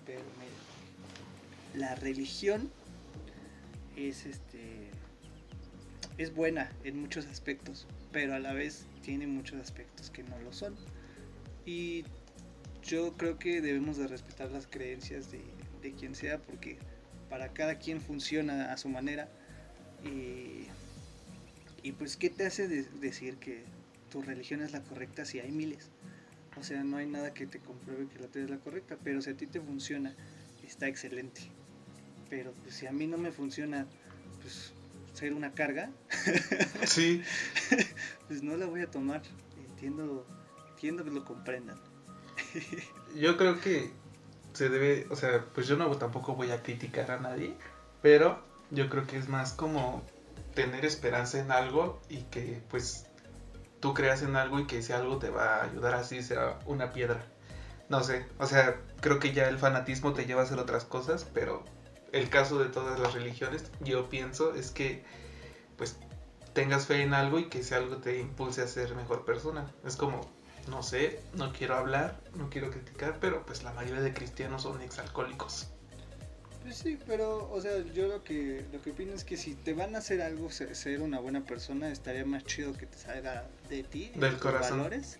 Speaker 1: pero mira, la religión es este es buena en muchos aspectos, pero a la vez tiene muchos aspectos que no lo son. Y yo creo que debemos de respetar las creencias de, de quien sea porque para cada quien funciona a su manera. Y, y pues, ¿qué te hace de- decir que tu religión es la correcta si hay miles? O sea, no hay nada que te compruebe que la tuya es la correcta, pero si a ti te funciona, está excelente. Pero pues, si a mí no me funciona, pues ser una carga,
Speaker 2: Sí.
Speaker 1: pues no la voy a tomar. Entiendo, entiendo que lo comprendan.
Speaker 2: Yo creo que se debe, o sea, pues yo no tampoco voy a criticar a nadie, pero yo creo que es más como tener esperanza en algo y que pues tú creas en algo y que ese algo te va a ayudar así sea una piedra. No sé, o sea, creo que ya el fanatismo te lleva a hacer otras cosas, pero el caso de todas las religiones, yo pienso, es que pues tengas fe en algo y que ese algo te impulse a ser mejor persona. Es como, no sé, no quiero hablar, no quiero criticar, pero pues la mayoría de cristianos son exalcohólicos.
Speaker 1: Pues sí, pero, o sea, yo lo que, lo que opino es que si te van a hacer algo, se- ser una buena persona, estaría más chido que te salga de ti, de
Speaker 2: Del
Speaker 1: tus
Speaker 2: corazón.
Speaker 1: valores,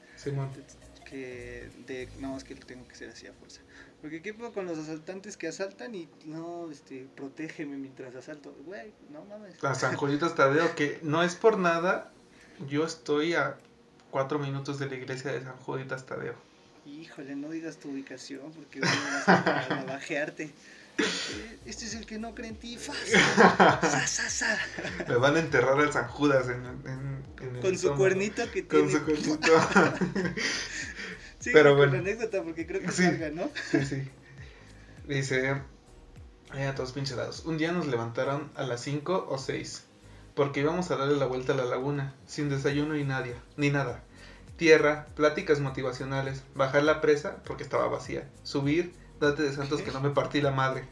Speaker 1: que de, no, es que tengo que ser así a fuerza. Porque qué puedo con los asaltantes que asaltan y no, este, protégeme mientras asalto. Güey, no mames.
Speaker 2: La San Julitas Tadeo, que no es por nada, yo estoy a cuatro minutos de la iglesia de San Juditas Tadeo.
Speaker 1: Híjole, no digas tu ubicación porque van a, a bajearte. Eh, Este es el que no cree en ti.
Speaker 2: Me van a enterrar al San Judas en, en- en el
Speaker 1: Con su cuernito que
Speaker 2: Con
Speaker 1: tiene.
Speaker 2: su cuernito.
Speaker 1: Sí,
Speaker 2: Pero bueno.
Speaker 1: la anécdota porque creo que
Speaker 2: Sí.
Speaker 1: salga, ¿no?
Speaker 2: Sí, sí. Dice, eh, a todos pinches lados. Un día nos levantaron a las 5 o 6, porque íbamos a darle la vuelta a la laguna, sin desayuno y nadie, ni nada. Tierra, pláticas motivacionales, bajar la presa, porque estaba vacía, subir, date de santos que no me partí la madre.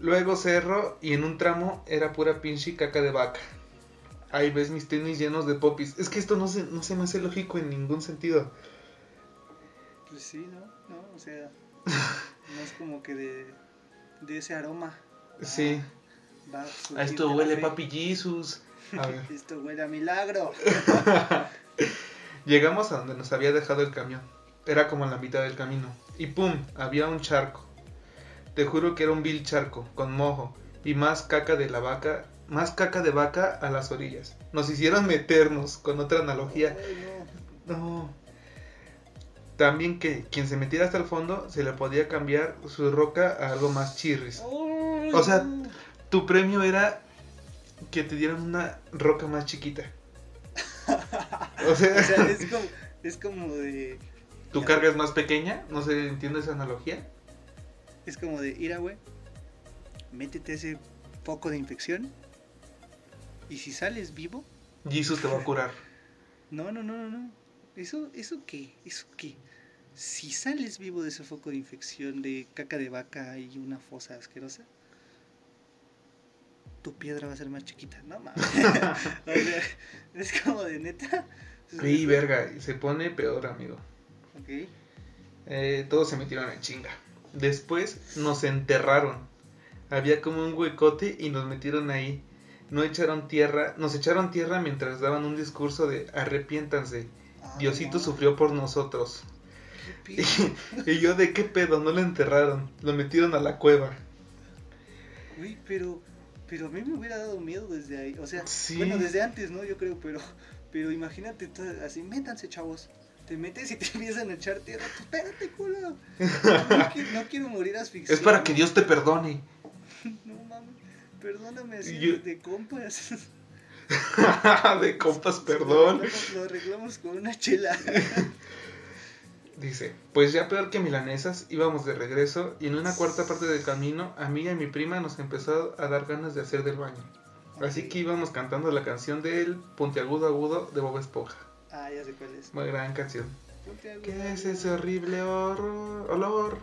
Speaker 2: Luego cerro y en un tramo era pura pinche caca de vaca. Ahí ves mis tenis llenos de popis. Es que esto no se, no se me hace lógico en ningún sentido.
Speaker 1: Pues sí, ¿no? ¿No? O sea, no es como que de, de ese aroma.
Speaker 2: Sí.
Speaker 1: va
Speaker 2: A
Speaker 1: surgir
Speaker 2: esto huele papi Jesus. A ver.
Speaker 1: Esto huele a milagro.
Speaker 2: Llegamos a donde nos había dejado el camión. Era como en la mitad del camino. Y pum, había un charco. Te juro que era un vil charco, con mojo. Y más caca de la vaca, más caca de vaca a las orillas. Nos hicieron meternos, con otra analogía.
Speaker 1: No.
Speaker 2: También que quien se metiera hasta el fondo se le podía cambiar su roca a algo más chirris. O sea. Tu premio era que te dieran una roca más chiquita. O sea,
Speaker 1: O sea, es como, Es como de.
Speaker 2: ¿Tu carga es más pequeña? No sé, ¿entiendes esa analogía?
Speaker 1: Es como de ir a, güey. Métete ese foco de infección. Y si sales vivo.
Speaker 2: Jesus te va a curar.
Speaker 1: No, no, no, no, no. ¿Eso, ¿Eso qué? ¿Eso qué? Si sales vivo de ese foco de infección de caca de vaca y una fosa asquerosa, tu piedra va a ser más chiquita. No mames. o sea, es como de neta.
Speaker 2: Sí, verga, se pone peor, amigo.
Speaker 1: Ok.
Speaker 2: Eh, todos se metieron en chinga. Después nos enterraron. Había como un huecote y nos metieron ahí. No echaron tierra, nos echaron tierra mientras daban un discurso de arrepiéntanse.
Speaker 1: Ah,
Speaker 2: Diosito sufrió por nosotros. Y yo de qué pedo, no lo enterraron, lo metieron a la cueva.
Speaker 1: Uy, pero, pero a mí me hubiera dado miedo desde ahí. O sea,
Speaker 2: Sí.
Speaker 1: bueno, desde antes, ¿no? Yo creo, pero, pero imagínate, todo así, métanse, chavos. Te metes y te empiezan a echar tierra. Tú, espérate, culo. No, quiero, no quiero morir asfixiado.
Speaker 2: Es para que Dios te perdone.
Speaker 1: No mames, perdóname así
Speaker 2: Yo-
Speaker 1: de compas.
Speaker 2: de compas,
Speaker 1: Lo
Speaker 2: perdón.
Speaker 1: arreglamos, lo arreglamos con una chela.
Speaker 2: Dice, pues ya peor que milanesas, íbamos de regreso y en una cuarta parte del camino a mí y a mi prima nos empezó a dar ganas de hacer del baño. Así que íbamos cantando la canción del Puntiagudo Agudo de Bob Esponja.
Speaker 1: Ah, ya sé cuál es.
Speaker 2: Muy gran canción. ¿Qué es ese horrible horror, olor?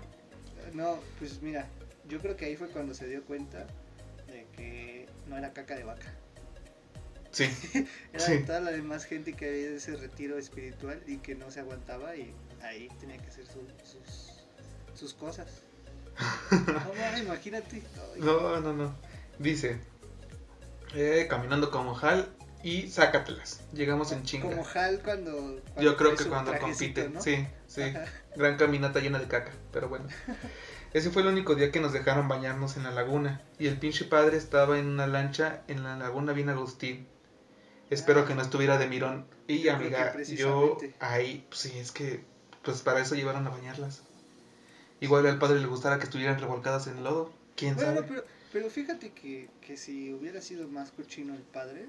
Speaker 1: No, pues mira, yo creo que ahí fue cuando se dio cuenta de que no era caca de vaca.
Speaker 2: Sí,
Speaker 1: Era
Speaker 2: Sí.
Speaker 1: toda la demás gente que había ese retiro espiritual y que no se aguantaba y ahí tenía que hacer su- sus, sus cosas. No, imagínate. Ay,
Speaker 2: no, no, no. Dice, eh, caminando como Hal y sácatelas. Llegamos en chinga.
Speaker 1: Como Hal cuando, cuando
Speaker 2: Yo creo que cuando compite,
Speaker 1: ¿no?
Speaker 2: sí, sí.
Speaker 1: Ajá.
Speaker 2: Gran caminata llena de caca, pero bueno. Ese fue el único día que nos dejaron bañarnos en la laguna. Y el pinche padre estaba en una lancha en la laguna bien Agustín. Espero
Speaker 1: Ah.
Speaker 2: que no estuviera de mirón. Y
Speaker 1: Yo
Speaker 2: amiga, yo ahí, pues sí, es que, pues para eso llevaron a bañarlas. Igual al padre le gustara que estuvieran revolcadas en el lodo. ¿Quién
Speaker 1: Bueno,
Speaker 2: sabe?
Speaker 1: pero, pero fíjate que, que si hubiera sido más cochino el padre,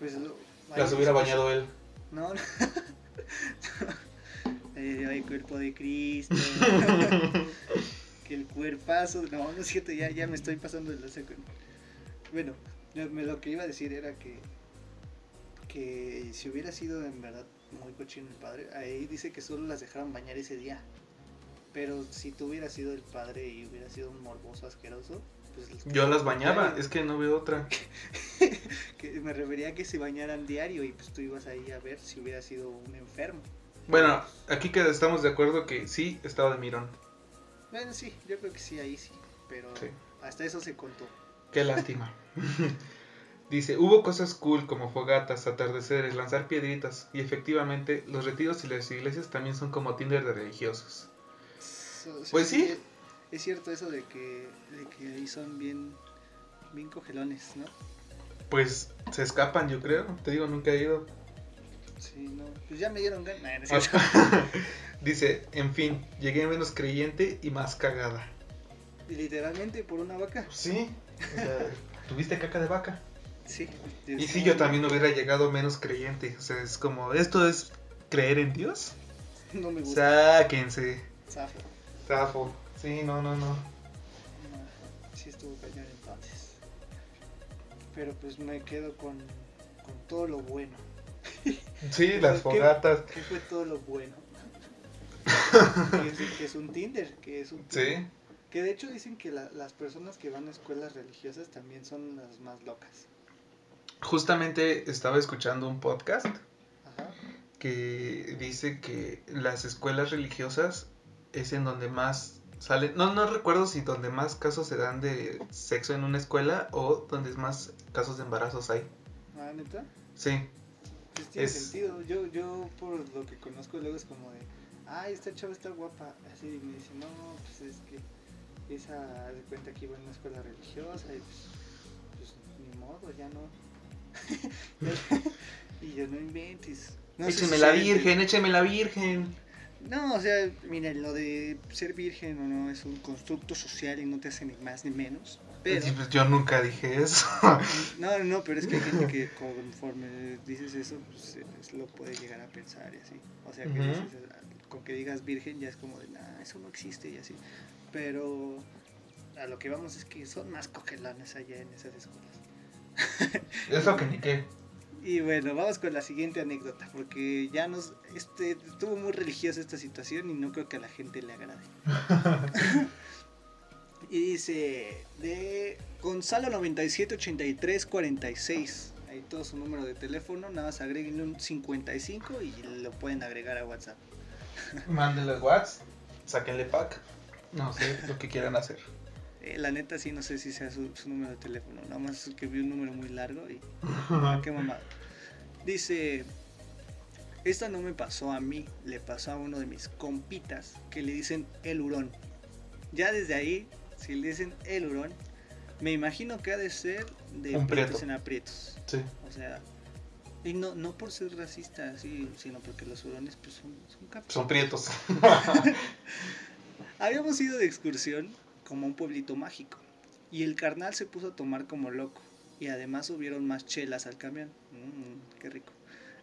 Speaker 1: pues lo-
Speaker 2: Las hubiera bañado él.
Speaker 1: No, no. Ay, cuerpo de Cristo. que el cuerpazo. No, no es cierto, ya, ya me estoy pasando de la seco. Bueno, me- lo que iba a decir era que. Que si hubiera sido en verdad muy cochino el padre, ahí dice que solo las dejaron bañar ese día. Pero si tú hubieras sido el padre y hubiera sido un morboso asqueroso, pues.
Speaker 2: Yo las bañaba, es que no veo otra.
Speaker 1: Que me refería a que se bañaran diario y pues tú ibas ahí a ver si hubiera sido un enfermo.
Speaker 2: Bueno, aquí que estamos de acuerdo que sí estaba de mirón.
Speaker 1: Bueno, sí, yo creo que sí, ahí sí. Pero
Speaker 2: Sí.
Speaker 1: hasta eso se contó.
Speaker 2: Qué lástima. Dice, hubo cosas cool como fogatas, atardeceres, lanzar piedritas. Y efectivamente, los retiros y las iglesias también son como Tinder de religiosos.
Speaker 1: So- so-
Speaker 2: Pues sí.
Speaker 1: Es cierto eso de que, de que ahí son bien, bien cogelones, ¿no?
Speaker 2: Pues se escapan, yo creo. Te digo, nunca he ido.
Speaker 1: Sí, no. Pues ya me dieron ganas. No.
Speaker 2: Dice, en fin, llegué menos creyente y más cagada.
Speaker 1: Y literalmente por una vaca.
Speaker 2: Sí, o sea, tuviste caca de vaca.
Speaker 1: Sí.
Speaker 2: Y si yo también hubiera llegado menos creyente. O sea, es como, ¿esto es creer en Dios?
Speaker 1: No me gusta.
Speaker 2: Sáquense.
Speaker 1: Zafo.
Speaker 2: Zafo. Sí, no, no, no.
Speaker 1: Sí estuvo cañón entonces. Pero pues me quedo con, con todo lo bueno.
Speaker 2: Sí, las
Speaker 1: ¿Qué-
Speaker 2: fogatas.
Speaker 1: ¿Qué fue todo lo bueno? que, es, que es un Tinder, que es un
Speaker 2: Sí.
Speaker 1: Que de hecho dicen que la- las personas que van a escuelas religiosas también son las más locas.
Speaker 2: Justamente estaba escuchando un podcast
Speaker 1: Ajá.
Speaker 2: que dice que las escuelas religiosas es en donde más salen, no, no recuerdo si donde más casos se dan de sexo en una escuela o donde más casos de embarazos hay.
Speaker 1: Ah, neta.
Speaker 2: Sí,
Speaker 1: Pues tiene
Speaker 2: Es-
Speaker 1: sentido. Yo, yo por lo que conozco luego es como de, ay, esta chava está guapa. Así me dice, no, pues es que esa de cuenta que iba en una escuela religiosa y pues, pues ni modo, ya no. y yo no inventes. No
Speaker 2: écheme la virgen, écheme la virgen.
Speaker 1: No, o sea, mira, lo de ser virgen o no es un constructo social y no te hace ni más ni menos. Pero,
Speaker 2: pues yo nunca dije eso.
Speaker 1: no, no, pero es que hay gente que conforme dices eso, pues lo puede llegar a pensar y así. O sea, que dices, ah, con que digas virgen ya es como de, nah, eso no existe y así. Pero a lo que vamos es que son más cogelones allá en esas escuelas.
Speaker 2: Es lo que ni qué.
Speaker 1: Y bueno, vamos con la siguiente anécdota, porque ya nos este estuvo muy religiosa esta situación y no creo que a la gente le agrade. y dice de Gonzalo 978346. Ahí todo su número de teléfono, nada más agreguen un 55 y lo pueden agregar a WhatsApp.
Speaker 2: Mándenle WhatsApp, sáquenle pack. No sé lo que quieran hacer.
Speaker 1: Eh, la neta sí no sé si sea su, su número de teléfono, nada más es que vi un número muy largo y qué mamado. Dice, esta no me pasó a mí, le pasó a uno de mis compitas que le dicen el hurón. Ya desde ahí, si le dicen el hurón, me imagino que ha de ser de aprietos
Speaker 2: prieto.
Speaker 1: en aprietos.
Speaker 2: Sí.
Speaker 1: O sea, y no, no por ser racista, así, sino porque los hurones pues son, son.
Speaker 2: Son prietos.
Speaker 1: Habíamos ido de excursión como un pueblito mágico y el carnal se puso a tomar como loco y además subieron más chelas al camión. Mm, qué rico.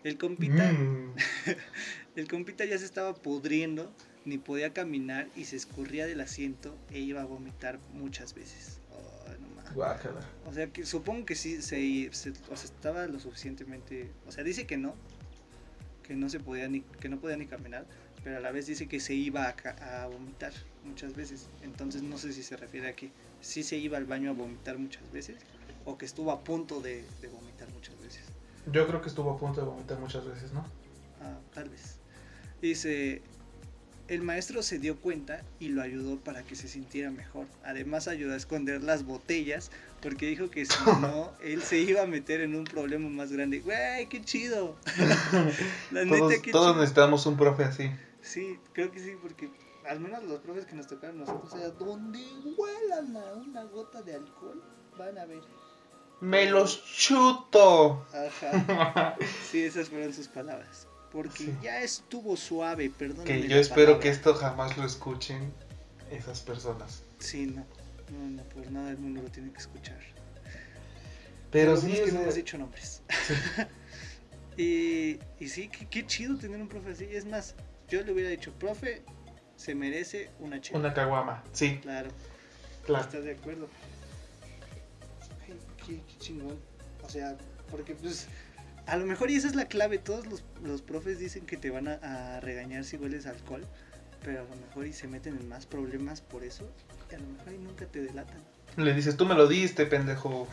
Speaker 1: El compita,
Speaker 2: Mm.
Speaker 1: el compita ya se estaba pudriendo, ni podía caminar y se escurría del asiento e iba a vomitar muchas veces. No.
Speaker 2: Guácala.
Speaker 1: O sea que supongo que sí se, se- o sea, estaba lo suficientemente, o sea, dice que no, que no se podía ni que no podía ni caminar, pero a la vez dice que se iba a vomitar muchas veces. Entonces no sé si se refiere a que sí se iba al baño a vomitar muchas veces o que estuvo a punto de, de vomitar muchas veces.
Speaker 2: Yo creo que estuvo a punto de vomitar muchas veces, ¿no?
Speaker 1: Ah, tal vez. Dice, el maestro se dio cuenta y lo ayudó para que se sintiera mejor. Además ayudó a esconder las botellas porque dijo que si no, él se iba a meter en un problema más grande. Güey, qué chido. La
Speaker 2: Todos,
Speaker 1: neta, qué
Speaker 2: todos
Speaker 1: chido.
Speaker 2: necesitamos un profe así.
Speaker 1: Sí, creo que sí, porque al menos los profes que nos tocaron nosotros, o sea, donde huelan a una gota de alcohol, van a ver.
Speaker 2: ¡Me los chuto!
Speaker 1: Ajá. Sí, esas fueron sus palabras. Porque
Speaker 2: Sí.
Speaker 1: ya estuvo suave, perdón.
Speaker 2: Que yo espero que esto jamás lo escuchen esas personas.
Speaker 1: Sí, no. No, no, por nada del mundo lo tiene que escuchar.
Speaker 2: Pero sí,
Speaker 1: es que no hemos dicho nombres. y, y sí, qué, qué chido tener un profe así. Es más, yo le hubiera dicho, profe, se merece una chela.
Speaker 2: una caguama. Sí,
Speaker 1: Claro,
Speaker 2: claro.
Speaker 1: ¿estás de acuerdo? Ay, qué, qué chingón. O sea, porque pues a lo mejor y esa es la clave. Todos los, los profes dicen que te van a, a regañar si hueles alcohol. Pero a lo mejor y se meten en más problemas por eso. Y a lo mejor y nunca te delatan.
Speaker 2: Le dices, tú me lo diste, pendejo.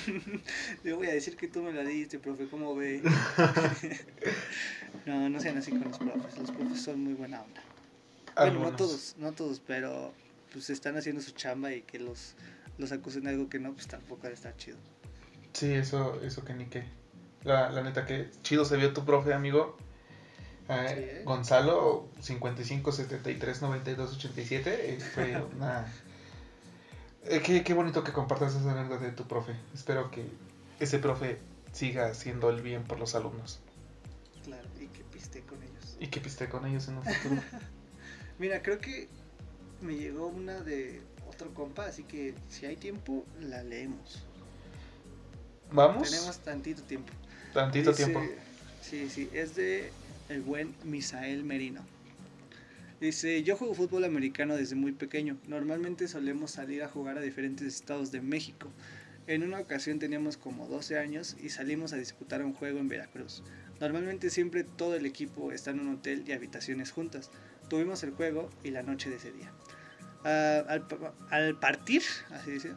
Speaker 1: Le voy a decir que tú me la diste, profe, ¿cómo ve? no, no sean así con los profes. Los profes son muy buena onda. Bueno, no todos, no todos, pero pues están haciendo su chamba y que los, los acusen de algo que no, pues tampoco ha de estar chido.
Speaker 2: Sí, eso, eso que ni qué. La, la neta que chido se vio tu profe, amigo. Eh,
Speaker 1: Sí, ¿eh?
Speaker 2: Gonzalo, 55 73 92 87. eh, fue una. Eh, qué, qué bonito que compartas esa anécdota de tu profe. Espero que ese profe siga haciendo el bien por los alumnos.
Speaker 1: Claro, y que piste con ellos.
Speaker 2: Y que piste con ellos en un futuro.
Speaker 1: Mira, creo que me llegó una de otro compa, así que si hay tiempo, la leemos.
Speaker 2: Vamos.
Speaker 1: Tenemos tantito tiempo.
Speaker 2: Tantito
Speaker 1: Dice-
Speaker 2: tiempo.
Speaker 1: Sí, sí, es de el buen Misael Merino. Dice, yo juego fútbol americano desde muy pequeño. Normalmente solemos salir a jugar a diferentes estados de México. En una ocasión teníamos como 12 años y salimos a disputar un juego en Veracruz. Normalmente siempre todo el equipo está en un hotel y habitaciones juntas. Tuvimos el juego y la noche de ese día. Ah, al, pa- al partir, así dice,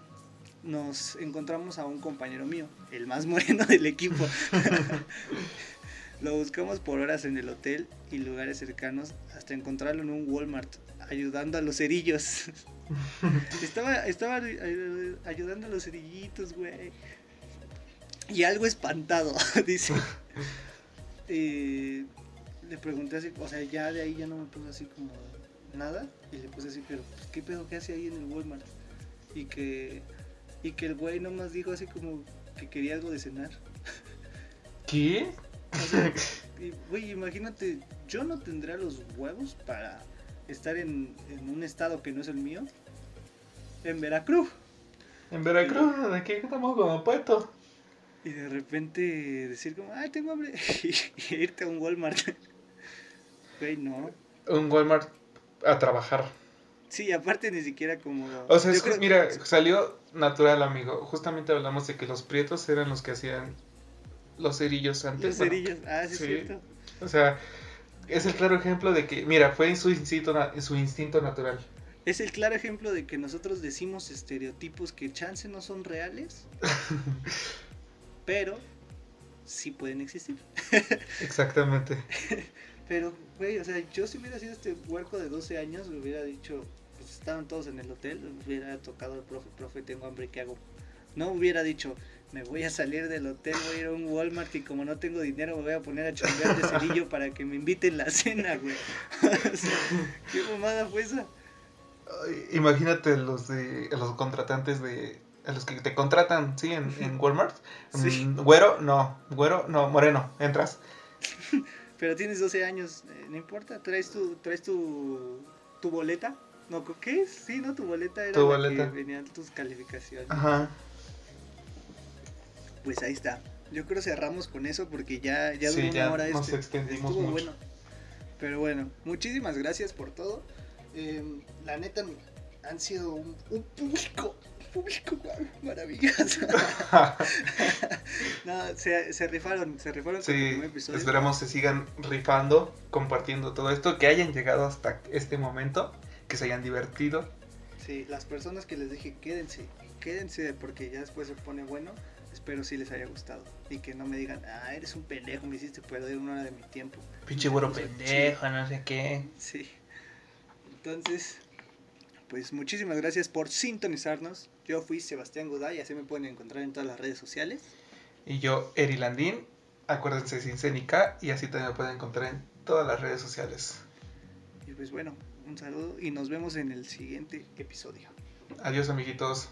Speaker 1: nos encontramos a un compañero mío, el más moreno del equipo. Lo buscamos por horas en el hotel y lugares cercanos hasta encontrarlo en un Walmart ayudando a los cerillos. estaba estaba ay- ayudando a los cerillitos, güey. Y algo espantado, dice. Y le pregunté así, o sea, ya de ahí ya no me puso así como nada. Y le puse así, pero pues, ¿qué pedo que hace ahí en el Walmart? Y que, y que el güey nomás dijo así como que quería algo de cenar.
Speaker 2: ¿Qué?
Speaker 1: O sea, y, güey, imagínate, yo no tendría los huevos para estar en, en un estado que no es el mío. En Veracruz.
Speaker 2: En Veracruz, aquí estamos como puestos.
Speaker 1: Y de repente decir como, ay, tengo hambre. y irte a un Walmart. Güey, no.
Speaker 2: Un Walmart a trabajar.
Speaker 1: Sí, aparte ni siquiera como...
Speaker 2: O sea, es que,
Speaker 1: creo-
Speaker 2: mira, salió natural, amigo. Justamente hablamos de que los prietos eran los que hacían los cerillos antes.
Speaker 1: Los
Speaker 2: bueno,
Speaker 1: cerillos. Ah, sí, es cierto.
Speaker 2: O sea, es el claro ejemplo de que, mira, fue en su instinto, su instinto natural.
Speaker 1: Es el claro ejemplo de que nosotros decimos estereotipos que chance no son reales, pero sí pueden existir.
Speaker 2: Exactamente.
Speaker 1: Pero, güey, o sea, yo si hubiera sido este huerco de 12 años, me hubiera dicho, pues estaban todos en el hotel, me hubiera tocado el profe, profe, tengo hambre, ¿qué hago? No hubiera dicho, me voy a salir del hotel, voy a ir a un Walmart y como no tengo dinero me voy a poner a chambear de cerillo para que me inviten la cena, güey. O sea, ¿Qué mamada fue esa?
Speaker 2: Imagínate los de los contratantes de a los que te contratan, sí, en, en Walmart.
Speaker 1: Sí.
Speaker 2: Mm, güero, no, güero, no, moreno, entras.
Speaker 1: Pero tienes 12 años, eh, no importa, traes tu, traes tu, tu boleta. No, ¿qué? Sí, ¿no? Tu boleta era
Speaker 2: Tu
Speaker 1: la
Speaker 2: boleta.
Speaker 1: que venían tus calificaciones.
Speaker 2: Ajá.
Speaker 1: Pues ahí está. Yo creo cerramos con eso porque ya, ya
Speaker 2: Sí,
Speaker 1: duró
Speaker 2: ya
Speaker 1: una hora
Speaker 2: nos
Speaker 1: este.
Speaker 2: extendimos
Speaker 1: Estuvo
Speaker 2: mucho.
Speaker 1: bueno. Pero bueno, muchísimas gracias por todo. Eh, la neta, han sido un, un público, público mar- maravilloso. no, se, se rifaron, se rifaron con el
Speaker 2: Sí,
Speaker 1: primer episodio.
Speaker 2: esperamos se sigan rifando, compartiendo todo esto, que hayan llegado hasta este momento, que se hayan divertido.
Speaker 1: Sí, las personas que les dije quédense, quédense porque ya después se pone bueno. Espero sí les haya gustado y que no me digan, ah, eres un pendejo, me hiciste perder una hora de mi tiempo.
Speaker 2: Pinche güero pendejo, no sé qué.
Speaker 1: Sí. Entonces, pues muchísimas gracias por sintonizarnos. Yo fui Sebastián Goday, así me pueden encontrar en todas las redes sociales.
Speaker 2: Y yo, Eri Landín, acuérdense sin CNK y así también me pueden encontrar en todas las redes sociales.
Speaker 1: Y pues bueno, un saludo y nos vemos en el siguiente episodio.
Speaker 2: Adiós amiguitos.